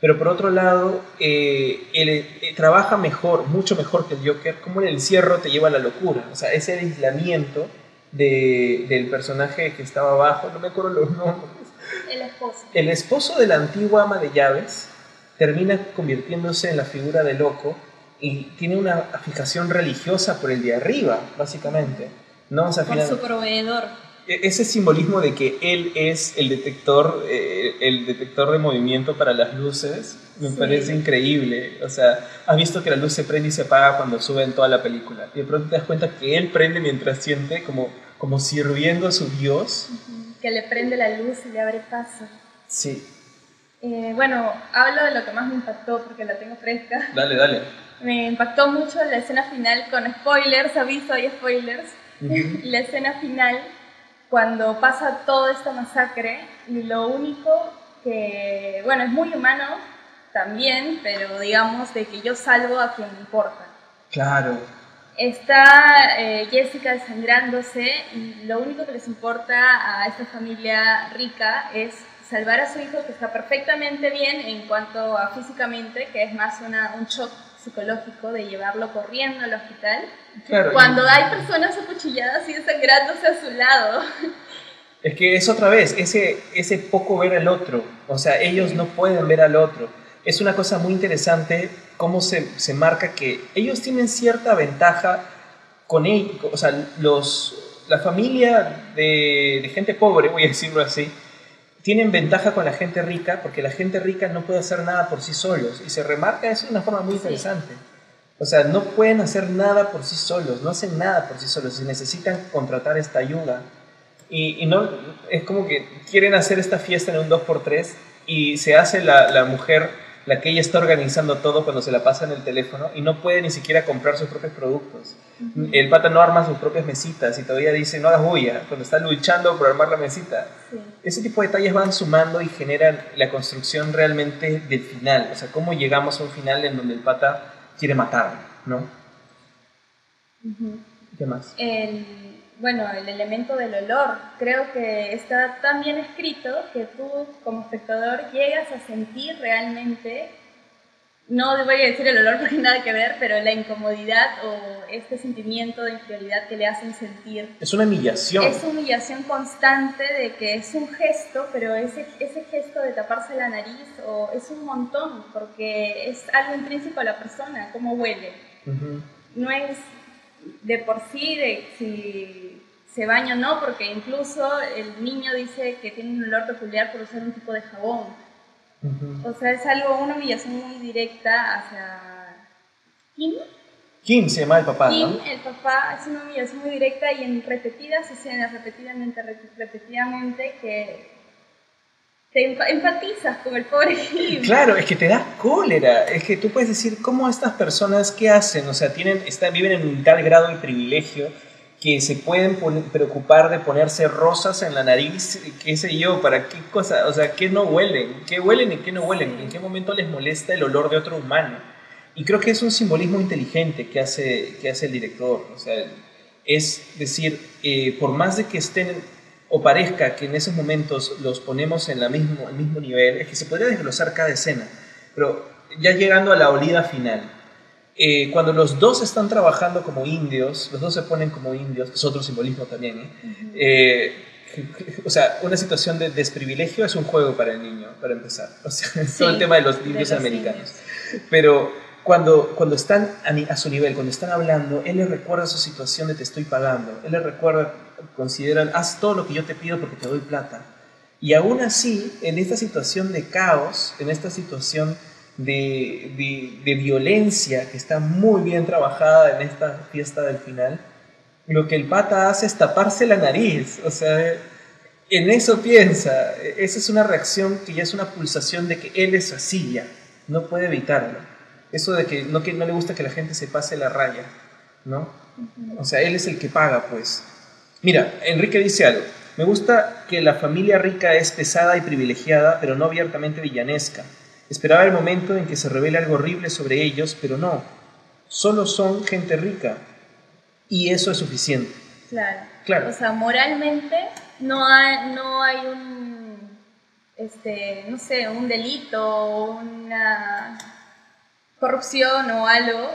Pero por otro lado, eh, él, eh, trabaja mejor, mucho mejor que el Joker, como el encierro te lleva a la locura. O sea, ese aislamiento de, del personaje que estaba abajo, no me acuerdo los nombres. El esposo. El esposo de la antigua ama de llaves termina convirtiéndose en la figura de loco y tiene una fijación religiosa por el de arriba, básicamente. ¿no? O sea, por su proveedor. E-, ese simbolismo de que él es el detector, eh, el detector de movimiento para las luces, me parece increíble. O sea, has visto que la luz se prende y se apaga cuando sube en toda la película. Y de pronto te das cuenta que él prende mientras siente como, como sirviendo a su Dios. Que le prende la luz y le abre paso. Sí. Eh, bueno, hablo de lo que más me impactó porque la tengo fresca. Dale, dale. Me impactó mucho la escena final con spoilers, aviso, hay spoilers. la escena final cuando pasa toda esta masacre y lo único que, bueno, es muy humano también, pero digamos de que yo salvo a quien me importa. Claro. Está eh, Jessica desangrándose y lo único que les importa a esta familia rica es salvar a su hijo que está perfectamente bien en cuanto a físicamente, que es más una, un shock psicológico de llevarlo corriendo al hospital. cuando hay personas acuchilladas y desangrándose a su lado. Es que es otra vez, ese, ese poco ver al otro. O sea, ellos no pueden ver al otro. Es una cosa muy interesante cómo se, se marca que ellos tienen cierta ventaja con ellos. O sea, los, la familia de, de gente pobre, voy a decirlo así, tienen ventaja con la gente rica porque la gente rica no puede hacer nada por sí solos y se remarca eso de una forma muy interesante. O sea, no pueden hacer nada por sí solos, no hacen nada por sí solos y necesitan contratar esta ayuda. Y, y no, es como que quieren hacer esta fiesta en un 2x3 y se hace la, la mujer la que ella está organizando todo cuando se la pasa en el teléfono y no puede ni siquiera comprar sus propios productos. El pata no arma sus propias mesitas y todavía dice no hagas bulla cuando está luchando por armar la mesita. Ese tipo de detalles van sumando y generan la construcción realmente del final. O sea, cómo llegamos a un final en donde el pata quiere matar, ¿no? ¿Qué más? El, bueno, el elemento del olor. Creo que está tan bien escrito que tú como espectador llegas a sentir realmente no voy a decir el olor porque nada que ver, pero la incomodidad o este sentimiento de inferioridad que le hacen sentir. Es una humillación. Es una humillación constante de que es un gesto, pero ese, ese gesto de taparse la nariz o es un montón, porque es algo intrínseco a la persona, cómo huele. No es de por sí de si se baña o no, porque incluso el niño dice que tiene un olor peculiar por usar un tipo de jabón o sea, es algo, una humillación muy directa hacia Kim. Kim se llama el papá, Kim, el papá, es una humillación muy directa y en repetidas escenas, repetidamente, repetidamente, que te empatizas con el pobre Kim. Claro, es que te da cólera. Es que tú puedes decir, ¿cómo estas personas qué hacen? O sea, tienen, están, viven en un tal grado de privilegio que se pueden preocupar de ponerse rosas en la nariz, qué sé yo, para qué cosa, o sea, qué no huelen, qué huelen y qué no huelen, en qué momento les molesta el olor de otro humano. Y creo que es un simbolismo inteligente que hace, que hace el director, o sea, es decir, eh, por más de que estén o parezca que en esos momentos los ponemos en la mismo, el mismo nivel, es que se podría desglosar cada escena, pero ya llegando a la olida final, eh, cuando los dos están trabajando como indios, los dos se ponen como indios, es otro simbolismo también, ¿eh? Eh, o sea, una situación de desprivilegio es un juego para el niño, para empezar. O sea, es todo el tema de los indios americanos. Pero cuando, cuando están a, su nivel, cuando están hablando, él le recuerda su situación de te estoy pagando. Él le recuerda, consideran, haz todo lo que yo te pido porque te doy plata. Y aún así, en esta situación de caos, en esta situación de, de, violencia que está muy bien trabajada en esta fiesta del final, lo que el pata hace es taparse la nariz, o sea, en eso piensa, esa es una reacción que ya es una pulsación de que él es así ya, no puede evitarlo. Eso de que no, que no le gusta que la gente se pase la raya, ¿no? O sea, él es el que paga, pues. Mira, Enrique dice algo. Me gusta que la familia rica es pesada y privilegiada, pero no abiertamente villanesca. Esperaba el momento en que se revele algo horrible sobre ellos, pero no. Solo son gente rica. Y eso es suficiente. Claro. claro. O sea, moralmente no hay, no hay un, este, no sé, un delito, una corrupción o algo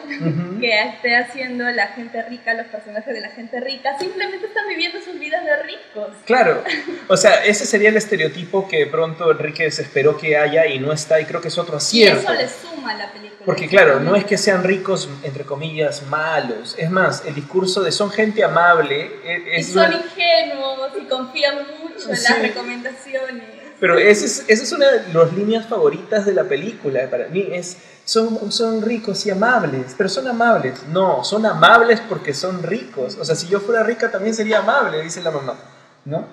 que esté haciendo la gente rica, los personajes de la gente rica, simplemente están viviendo sus vidas de ricos. Claro, o sea, ese sería el estereotipo que pronto Enrique esperó que haya y no está, y creo que es otro acierto. Y eso le suma a la película. Porque claro, no es que sean ricos, entre comillas, malos, es más, el discurso de son gente amable. E, es y son ingenuos y confían mucho en las recomendaciones. Pero esa es, esa es una de las líneas favoritas de la película para mí, es son, son ricos y amables, pero son amables. No, son amables porque son ricos. O sea, si yo fuera rica también sería amable, dice la mamá. ¿No?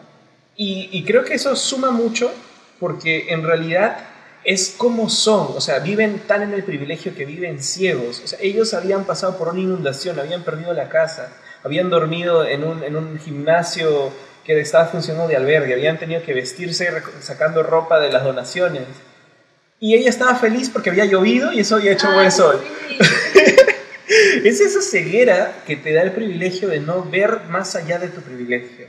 Y, y creo que eso suma mucho porque en realidad es como son, o sea, viven tan en el privilegio que viven ciegos. O sea, ellos habían pasado por una inundación, habían perdido la casa, habían dormido en un, en un gimnasio que estaba funcionando de albergue, habían tenido que vestirse sacando ropa de las donaciones y ella estaba feliz porque había llovido y eso había hecho buen sol. es esa ceguera que te da el privilegio de no ver más allá de tu privilegio.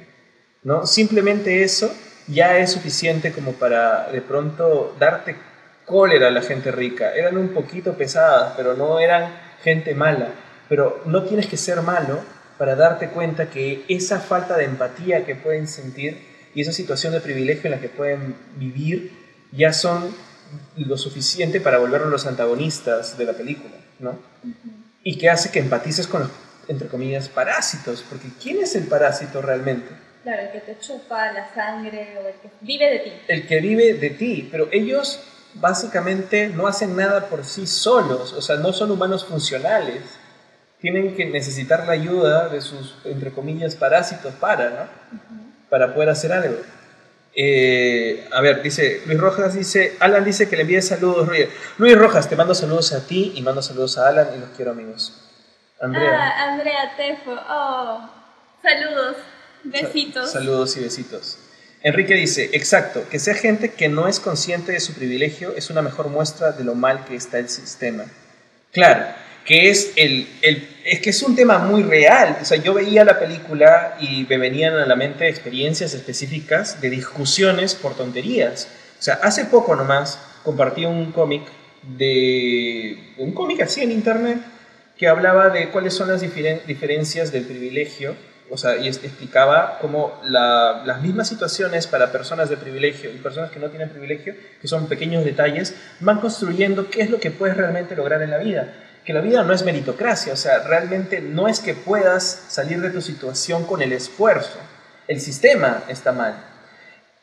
¿no? Simplemente eso ya es suficiente como para de pronto darte cólera a la gente rica. Eran un poquito pesadas, pero no eran gente mala. Pero no tienes que ser malo para darte cuenta que esa falta de empatía que pueden sentir y esa situación de privilegio en la que pueden vivir ya son lo suficiente para volverlos los antagonistas de la película, ¿no? Y que hace que empatices con los, entre comillas, parásitos, porque ¿quién es el parásito realmente? Claro, el que te chupa la sangre o el que vive de ti. El que vive de ti, pero ellos básicamente no hacen nada por sí solos, o sea, no son humanos funcionales. Tienen que necesitar la ayuda de sus, entre comillas, parásitos para, ¿no? Para poder hacer algo. Eh, a ver, dice Luis Rojas, dice, Alan dice que le envíe saludos, Luis Rojas, te mando saludos a ti y mando saludos a Alan y los quiero amigos. Andrea. Ah, Andrea Tefo, oh, saludos, besitos. saludos y besitos. Enrique dice, exacto, que sea gente que no es consciente de su privilegio es una mejor muestra de lo mal que está el sistema. Claro, que es el, el, es que es un tema muy real. O sea, yo veía la película y me venían a la mente experiencias específicas de discusiones por tonterías. O sea, hace poco nomás compartí un cómic de un cómic así en internet que hablaba de cuáles son las diferencias del privilegio, o sea, y explicaba cómo las mismas situaciones para personas de privilegio y personas que no tienen privilegio, que son pequeños detalles, van construyendo qué es lo que puedes realmente lograr en la vida. Que la vida no es meritocracia, o sea, realmente no es que puedas salir de tu situación con el esfuerzo. El sistema está mal.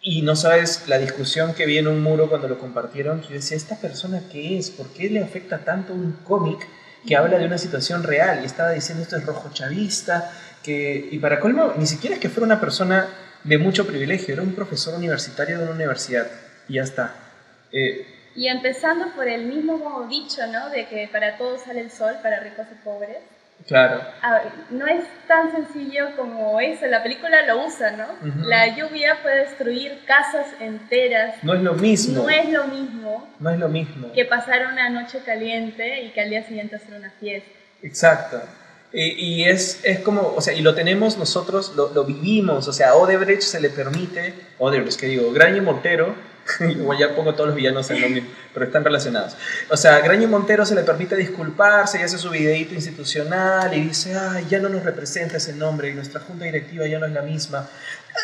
Y no sabes la discusión que vi en un muro cuando lo compartieron. Yo decía, ¿esta persona qué es? ¿Por qué le afecta tanto un cómic que habla de una situación real? Y estaba diciendo, esto es rojo chavista. Que, y para colmo, ni siquiera es que fuera una persona de mucho privilegio, era un profesor universitario de una universidad. Y ya está. Eh, y empezando por el mismo dicho, ¿no? De que para todos sale el sol, para ricos y pobres. Claro. no es tan sencillo como eso, la película lo usa, ¿no? La lluvia puede destruir casas enteras. No es lo mismo. No es lo mismo. No es lo mismo. Que pasar una noche caliente y que al día siguiente hacer una fiesta. Exacto. Y, es, es, como, o sea, y lo tenemos nosotros, lo, lo, vivimos, o sea, a Odebrecht se le permite, Odebrecht, que digo, Graña Montero Igual ya pongo todos los villanos en lo mismo, pero están relacionados. O sea, a Graño Montero se le permite disculparse y hace su videíto institucional y dice, ay, ya no nos representa ese nombre y nuestra junta directiva ya no es la misma.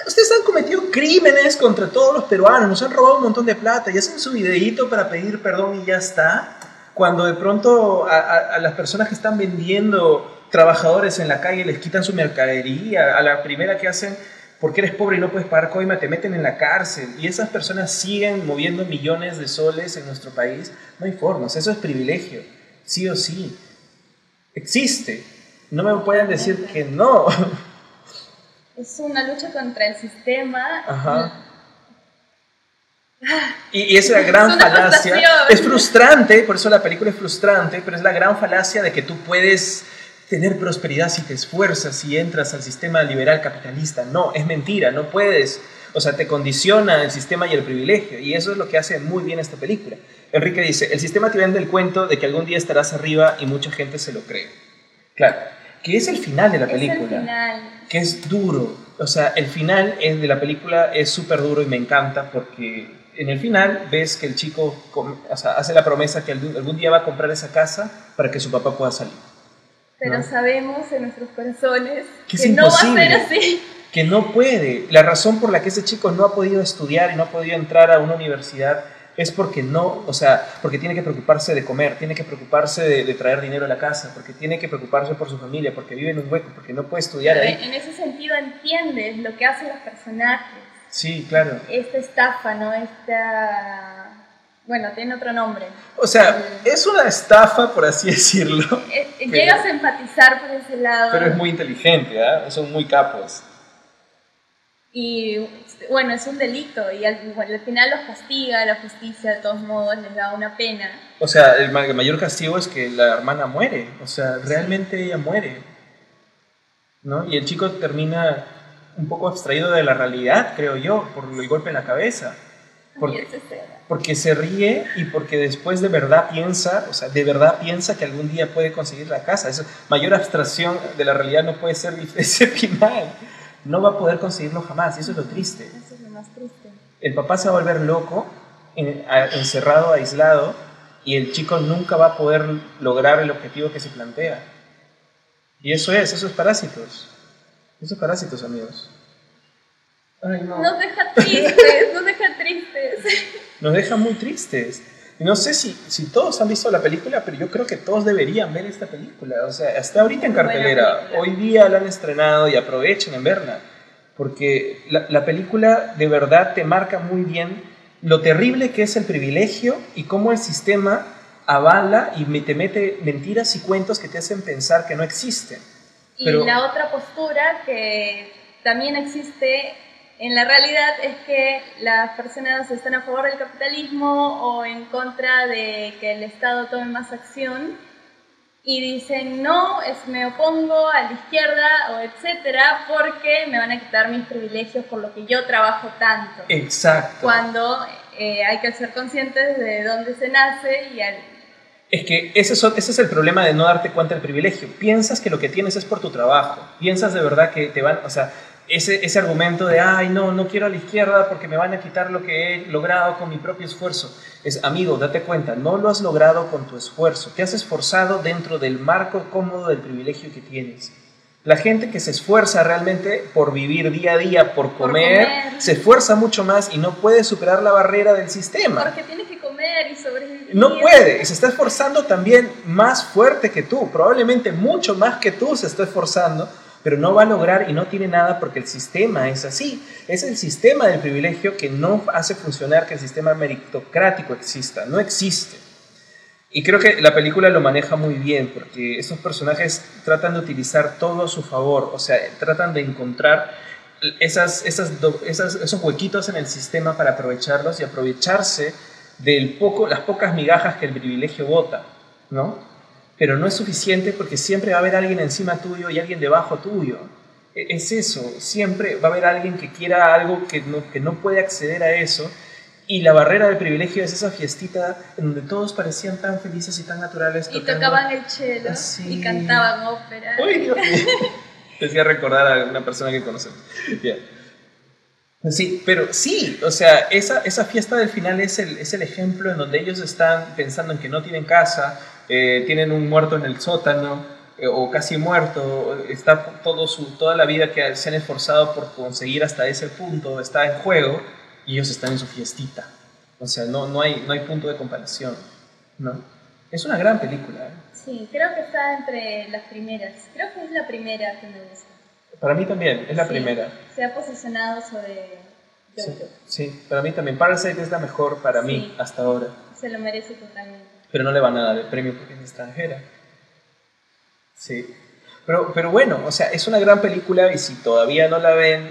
Ustedes han cometido crímenes contra todos los peruanos, nos han robado un montón de plata y hacen su videíto para pedir perdón y ya está. Cuando de pronto a, a las personas que están vendiendo trabajadores en la calle les quitan su mercadería, a la primera que hacen porque eres pobre y no puedes pagar coima, te meten en la cárcel. Y esas personas siguen moviendo millones de soles en nuestro país. No hay formas, eso es privilegio, sí o sí. Existe. No me pueden decir que no. Es una lucha contra el sistema. Ajá. Y, y es la gran falacia. Es frustrante, por eso la película es frustrante, pero es la gran falacia de que tú puedes tener prosperidad si te esfuerzas, si entras al sistema liberal capitalista. No, es mentira, no puedes. O sea, te condiciona el sistema y el privilegio. Y eso es lo que hace muy bien esta película. Enrique dice, el sistema te vende el cuento de que algún día estarás arriba y mucha gente se lo cree. Claro, que es el final de la película. Que es duro. O sea, el final de la película es súper duro y me encanta porque en el final ves que el chico hace la promesa que algún día va a comprar esa casa para que su papá pueda salir. Pero sabemos en nuestros corazones que, no va a ser así. Que no puede. La razón por la que ese chico no ha podido estudiar y no ha podido entrar a una universidad es porque no, o sea, porque tiene que preocuparse de comer, tiene que preocuparse de, traer dinero a la casa, porque tiene que preocuparse por su familia, porque vive en un hueco, porque no puede estudiar ahí. En ese sentido entiendes lo que hacen los personajes. Sí, claro. Esta estafa, ¿no? Esta bueno, tiene otro nombre. O sea, es una estafa, por así decirlo. Eh, eh, llegas a empatizar por ese lado. Pero es muy inteligente, ¿ah? Son muy capos. Y bueno, es un delito y al, final los castiga, la justicia de todos modos les da una pena. O sea, el mayor castigo es que la hermana muere, o sea, realmente ella muere. ¿No? Y el chico termina un poco abstraído de la realidad, creo yo, por el golpe en la cabeza. Porque, porque se ríe y porque después de verdad piensa, o sea, de verdad piensa que algún día puede conseguir la casa. Eso, mayor abstracción de la realidad no puede ser ese final. No va a poder conseguirlo jamás, y eso es lo triste. Eso es lo más triste. El papá se va a volver loco, encerrado, aislado, y el chico nunca va a poder lograr el objetivo que se plantea. Y eso es, eso es parásitos. Eso es parásitos, amigos. Nos deja tristes, nos deja tristes. Nos deja muy tristes. No sé si, si todos han visto la película, pero yo creo que todos deberían ver esta película. O sea, está ahorita en cartelera. Hoy día la han estrenado y aprovechen en verla. Porque la, la película de verdad te marca muy bien lo terrible que es el privilegio y cómo el sistema avala y te mete mentiras y cuentos que te hacen pensar que no existen. Y la otra postura que también existe en la realidad es que las personas están a favor del capitalismo o en contra de que el Estado tome más acción y dicen no, es, me opongo a la izquierda o etcétera porque me van a quitar mis privilegios por lo que yo trabajo tanto. Exacto. Cuando eh, hay que ser conscientes de dónde se nace y Es que ese es, ese es el problema de no darte cuenta del privilegio. Piensas que lo que tienes es por tu trabajo. Piensas de verdad que te van, o sea, ese, ese argumento de, ay, no, no quiero a la izquierda porque me van a quitar lo que he logrado con mi propio esfuerzo. Es, amigo, date cuenta, no lo has logrado con tu esfuerzo. Te has esforzado dentro del marco cómodo del privilegio que tienes. La gente que se esfuerza realmente por vivir día a día, por comer, se esfuerza mucho más y no puede superar la barrera del sistema. Porque tiene que comer y sobrevivir. No puede, y se está esforzando también más fuerte que tú, probablemente mucho más que tú se está esforzando, pero no va a lograr y no tiene nada porque el sistema es así. Es el sistema del privilegio que no hace funcionar que el sistema meritocrático exista, no existe. Y creo que la película lo maneja muy bien porque esos personajes tratan de utilizar todo a su favor, o sea, tratan de encontrar esas, esas, esos huequitos en el sistema para aprovecharlos y aprovecharse de poco, las pocas migajas que el privilegio bota, ¿no? Pero no es suficiente porque siempre va a haber alguien encima tuyo y alguien debajo tuyo. E, es eso, siempre va a haber alguien que quiera algo que no, que no puede acceder a eso y la barrera del privilegio es esa fiestita en donde todos parecían tan felices y tan naturales. Y tocaban el cello y cantaban ópera. Uy, Dios Te hacía recordar a una persona que conocemos. Sí, pero sí, o sea, esa, esa fiesta del final es el, es el ejemplo en donde ellos están pensando en que no tienen casa, eh, tienen un muerto en el sótano, eh, o casi muerto, está todo su, toda la vida que se han esforzado por conseguir hasta ese punto está en juego y ellos están en su fiestita. O sea, no, no, hay, no hay punto de comparación, ¿no? Es una gran película. ¿eh? Sí, creo que está entre las primeras. Creo que es la primera que me gusta. Para mí también, es la primera. Se ha posicionado sobre sí, sí, para mí también. Parasite es la mejor para mí hasta ahora. Se lo merece totalmente. Pero no le van a dar el premio porque es extranjera. Sí. Pero, pero bueno, o sea, es una gran película y si todavía no la ven,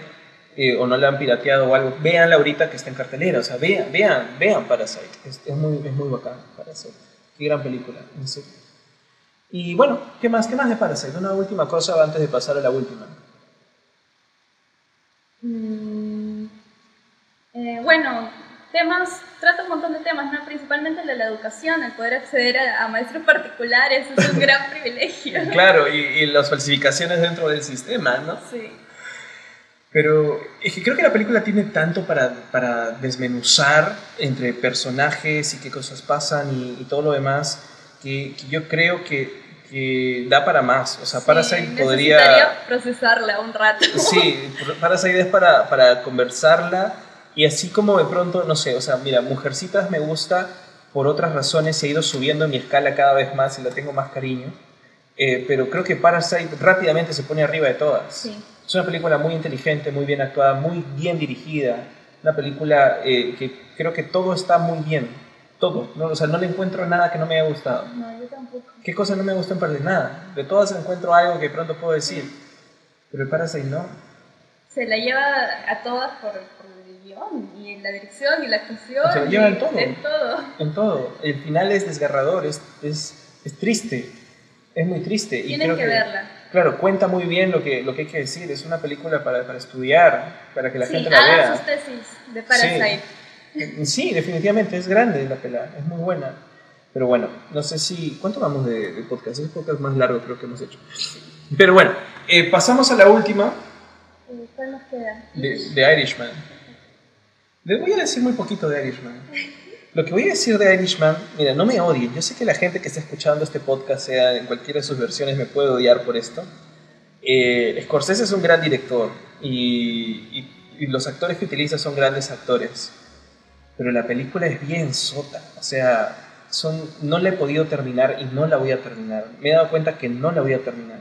eh, o no la han pirateado o algo, véanla ahorita que está en cartelera, o sea, vean, vean, vean Parasite, es, muy, es muy bacán Parasite, qué gran película, Y bueno, ¿qué más, qué más de Parasite? Una última cosa antes de pasar a la última. Mm, eh, bueno, temas, trata un montón de temas, ¿no? principalmente el de la educación, el poder acceder a, maestros particulares, es un gran privilegio. Claro, y, y, las falsificaciones dentro del sistema, ¿no? Sí. Pero es que creo que la película tiene tanto para, para desmenuzar entre personajes y qué cosas pasan y, todo lo demás, que, yo creo que, que, da para más. O sea, sí, Parasite podría... procesarla un rato. Sí, Parasite es para, para conversarla y así como de pronto, no sé, o sea, mira, Mujercitas me gusta por otras razones, se ha ido subiendo mi escala cada vez más y la tengo más cariño. Eh, pero creo que Parasite rápidamente se pone arriba de todas. Sí. Es una película muy inteligente, muy bien actuada, muy bien dirigida. Una película eh, que creo que todo está muy bien. Todo. ¿no? O sea, no le encuentro nada que no me haya gustado. No, yo tampoco. ¿Qué cosa no me gustó en parte? Nada. De todas encuentro algo que pronto puedo decir. Pero el Parasite no. Se la lleva a todas por, guion, y en la dirección, y la actuación. Se la lleva en todo. En todo. En todo. El final es desgarrador, es, es, es triste. Es muy triste. Tienen y que, que verla claro, cuenta muy bien lo que, lo que hay que decir. Es una película para, para estudiar, para que la gente la vea. sus tesis de Parasite. Sí. definitivamente, es grande la pela, es muy buena. Pero bueno, no sé si... ¿Cuánto vamos de, podcast? Es el podcast más largo creo que hemos hecho. Pero bueno, eh, pasamos a la última. Eh, ¿Cuál nos queda? De, de Irishman. Les voy a decir muy poquito de Irishman. Lo que voy a decir de Irishman, mira, no me odien. Yo sé que la gente que está escuchando este podcast, sea en cualquiera de sus versiones, me puede odiar por esto. Eh, Scorsese es un gran director y, los actores que utiliza son grandes actores. Pero la película es bien sota. O sea, son, no la he podido terminar y no la voy a terminar. Me he dado cuenta que no la voy a terminar.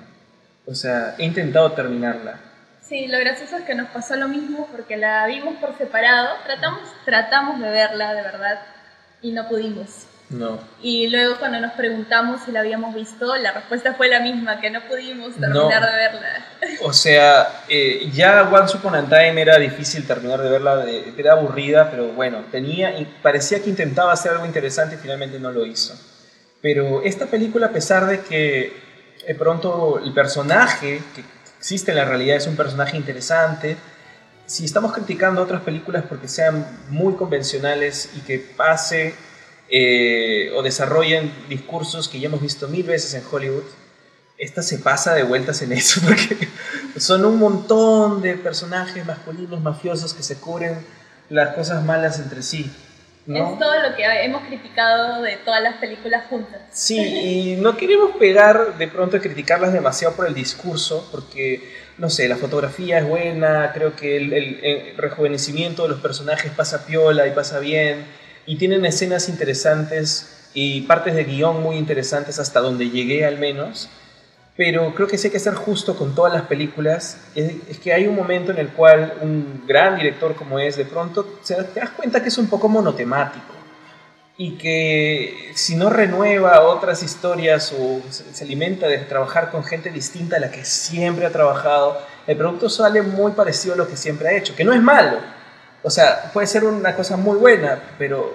O sea, he intentado terminarla. Sí, lo gracioso es que nos pasó lo mismo porque la vimos por separado. Tratamos, tratamos de verla, de verdad y no pudimos. No. Y luego cuando nos preguntamos si la habíamos visto, la respuesta fue la misma, que no pudimos terminar de verla. O sea, eh, ya Once Upon a Time era difícil terminar de verla, era aburrida, pero bueno, tenía parecía que intentaba hacer algo interesante y finalmente no lo hizo. Pero esta película, a pesar de que de pronto el personaje que existe en la realidad es un personaje interesante, si estamos criticando otras películas porque sean muy convencionales y que pase eh, o desarrollen discursos que ya hemos visto mil veces en Hollywood, esta se pasa de vueltas en eso, porque son un montón de personajes masculinos mafiosos que se cubren las cosas malas entre sí. ¿No? Es todo lo que hemos criticado de todas las películas juntas. Sí, y no queremos pegar de pronto a criticarlas demasiado por el discurso, porque, no sé, la fotografía es buena, creo que el, el- el rejuvenecimiento de los personajes pasa piola y pasa bien, y tienen escenas interesantes y partes de guion muy interesantes hasta donde llegué al menos. Pero creo que sí hay que ser justo con todas las películas. Es, es que hay un momento en el cual un gran director como es, de pronto se, te das cuenta que es un poco monotemático. Y que si no renueva otras historias o se, se alimenta de trabajar con gente distinta a la que siempre ha trabajado, el producto sale muy parecido a lo que siempre ha hecho. Que no es malo. O sea, puede ser una cosa muy buena, pero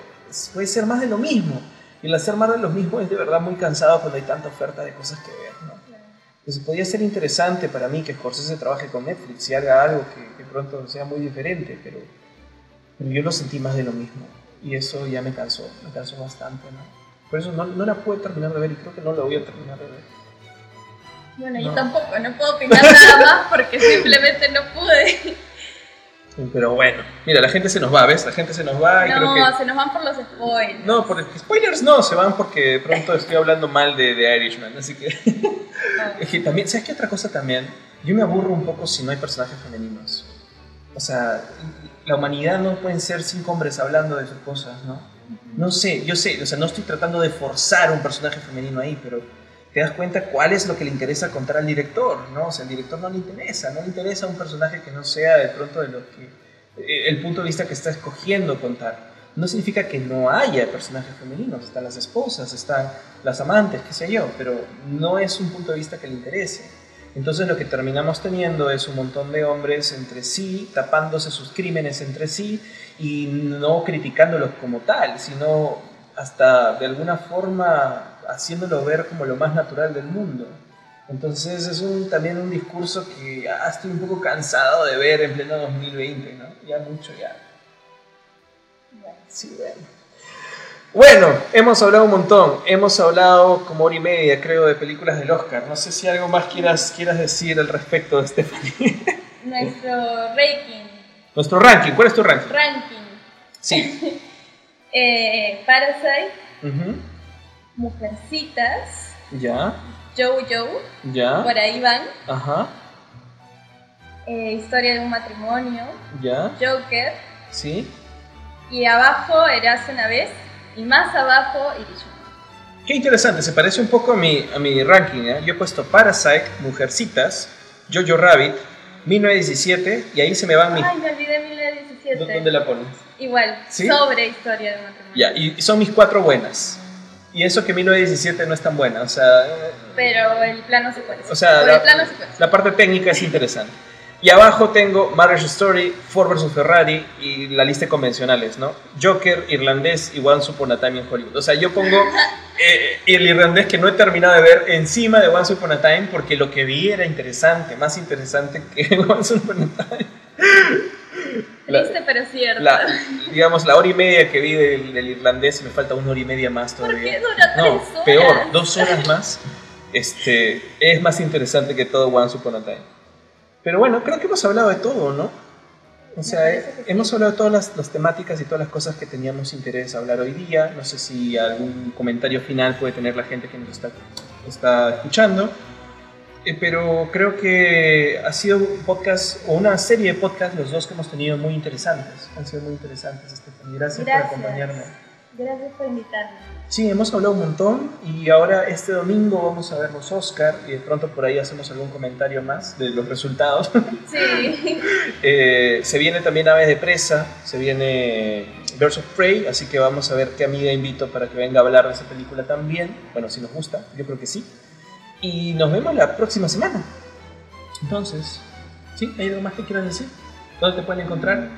puede ser más de lo mismo. Y el hacer más de lo mismo es de verdad muy cansado cuando hay tanta oferta de cosas que ver, ¿no? Entonces podría ser interesante para mí que Scorsese trabaje con Netflix y haga algo que, que pronto sea muy diferente, pero, pero yo lo sentí más de lo mismo. Y eso ya me cansó, me cansó bastante, ¿no? Por eso no, no la pude terminar de ver y creo que no la voy a terminar de ver. Bueno, yo No. tampoco, no puedo opinar nada más porque simplemente no pude. Pero bueno, mira, la gente se nos va, ¿ves? La gente se nos va y creo No, que... se nos van por los spoilers. No, por spoilers no, se van porque de pronto estoy hablando mal de, de Irishman, así que... Es que también, ¿sabes qué otra cosa también? Yo me aburro un poco si no hay personajes femeninos. O sea, la humanidad no pueden ser cinco hombres hablando de sus cosas, ¿no? No sé, yo sé, o sea, no estoy tratando de forzar un personaje femenino ahí, pero te das cuenta cuál es lo que le interesa contar al director, ¿no? O sea, al director no le interesa, no le interesa un personaje que no sea de pronto de lo que eh, el punto de vista que está escogiendo contar. No significa que no haya personajes femeninos, están las esposas, están las amantes, qué sé yo, pero no es un punto de vista que le interese. Entonces lo que terminamos teniendo es un montón de hombres entre sí, tapándose sus crímenes entre sí y no criticándolos como tal, sino hasta de alguna forma haciéndolo ver como lo más natural del mundo. Entonces es también un discurso que ah, estoy un poco cansado de ver en pleno 2020, ¿no? Ya mucho, ya. Sí, bueno. Bueno, hemos hablado un montón, hemos hablado como hora y media, creo, de películas del Oscar. No sé si algo más quieras, quieras decir al respecto de Stephanie. Nuestro ranking. Nuestro ranking, ¿cuál es tu ranking? Ranking. Sí. Eh, Parasite, Ujú. Mujercitas, Ya, Jojo, ya, por ahí van. ajá, eh, Historia de un matrimonio, ya, Joker. sí. Y abajo, Erase una vez. Y más abajo, Irishman. Qué interesante, se parece un poco a mi, a mi ranking. ¿eh? Yo he puesto Parasite, Mujercitas, Jojo Rabbit, 1917 y ahí se me van mis... Ay, me olvidé 1917. ¿Dónde la pones? Igual, ¿Sí? sobre Historia de matrimonio. Ya, y y son mis cuatro buenas. Y eso que 1917 no es tan buena, o sea, eh, Pero el plano secuencia. o sea la, el plano secuencia. la parte técnica es interesante. Y abajo tengo Marriage Story, Ford vs. Ferrari y la lista de convencionales, ¿no? Joker, irlandés y Once Upon a Time en Hollywood. O sea, yo pongo eh, el irlandés que no he terminado de ver encima de Once Upon a Time porque lo que vi era interesante, más interesante que Once Upon a Time. La- Triste pero cierto. la, digamos, la hora y media que vi del, del irlandés, me falta una hora y media más ¿Por todavía. qué dura No, horas? peor, dos horas más. Este, es más interesante que todo Once Upon a Time. Pero bueno, creo que hemos hablado de todo, ¿no? O sea, sí. hemos hablado de todas las, las temáticas y todas las cosas que teníamos interés hablar hoy día. No sé si algún comentario final puede tener la gente que nos está, está escuchando. Eh, pero creo que ha sido un podcast o una serie de podcasts, los dos que hemos tenido muy interesantes. Han sido muy interesantes, Stephanie. Gracias, Gracias. por acompañarme. Gracias por invitarme. Sí, hemos hablado un montón y ahora este domingo vamos a ver los Oscar y de pronto por ahí hacemos algún comentario más de los resultados. Sí. Eh, se viene también Aves de Presa, se viene Birds of Prey, así que vamos a ver qué amiga invito para que venga a hablar de esa película también. Bueno, si nos gusta, yo creo que sí. Y nos vemos la próxima semana. Entonces, ¿sí? ¿Hay algo más que quieras decir? ¿Dónde te pueden encontrar?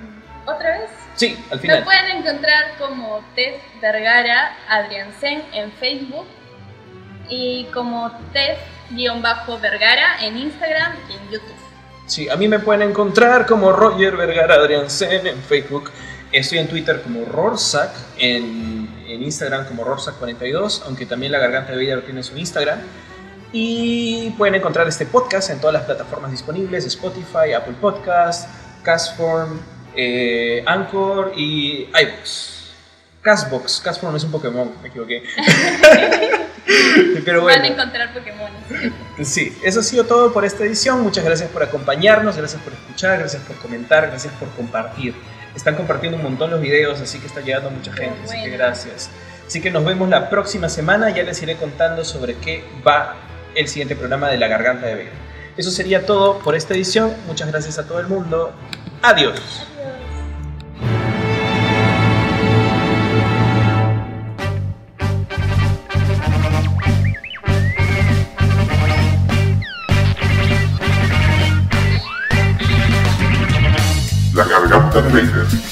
¿Otra vez? Sí, al Me final. pueden encontrar como Tef Vergara Adriansen en Facebook y como Tef-Vergara en Instagram y en YouTube. Sí, a mí me pueden encontrar como Roger Vergara Adriansen en Facebook. Estoy en Twitter como Rorsac, en, en Instagram como Rorsa42, aunque también La Garganta de Vader tiene su Instagram. Y pueden encontrar este podcast en todas las plataformas disponibles, Spotify, Apple Podcast, Castform, eh, Anchor y iVoox. Castbox, Castform es un Pokémon, me equivoqué. Pero bueno. Van a encontrar Pokémon. Sí, eso ha sido todo por esta edición. Muchas gracias por acompañarnos, gracias por escuchar, gracias por comentar, gracias por compartir. Están compartiendo un montón los videos, así que está llegando mucha gente, así que gracias. Así que nos vemos la próxima semana, ya les iré contando sobre qué va el siguiente programa de La Garganta de Vega. Eso sería todo por esta edición. Muchas gracias a todo el mundo. Adiós. La garganta de Vader.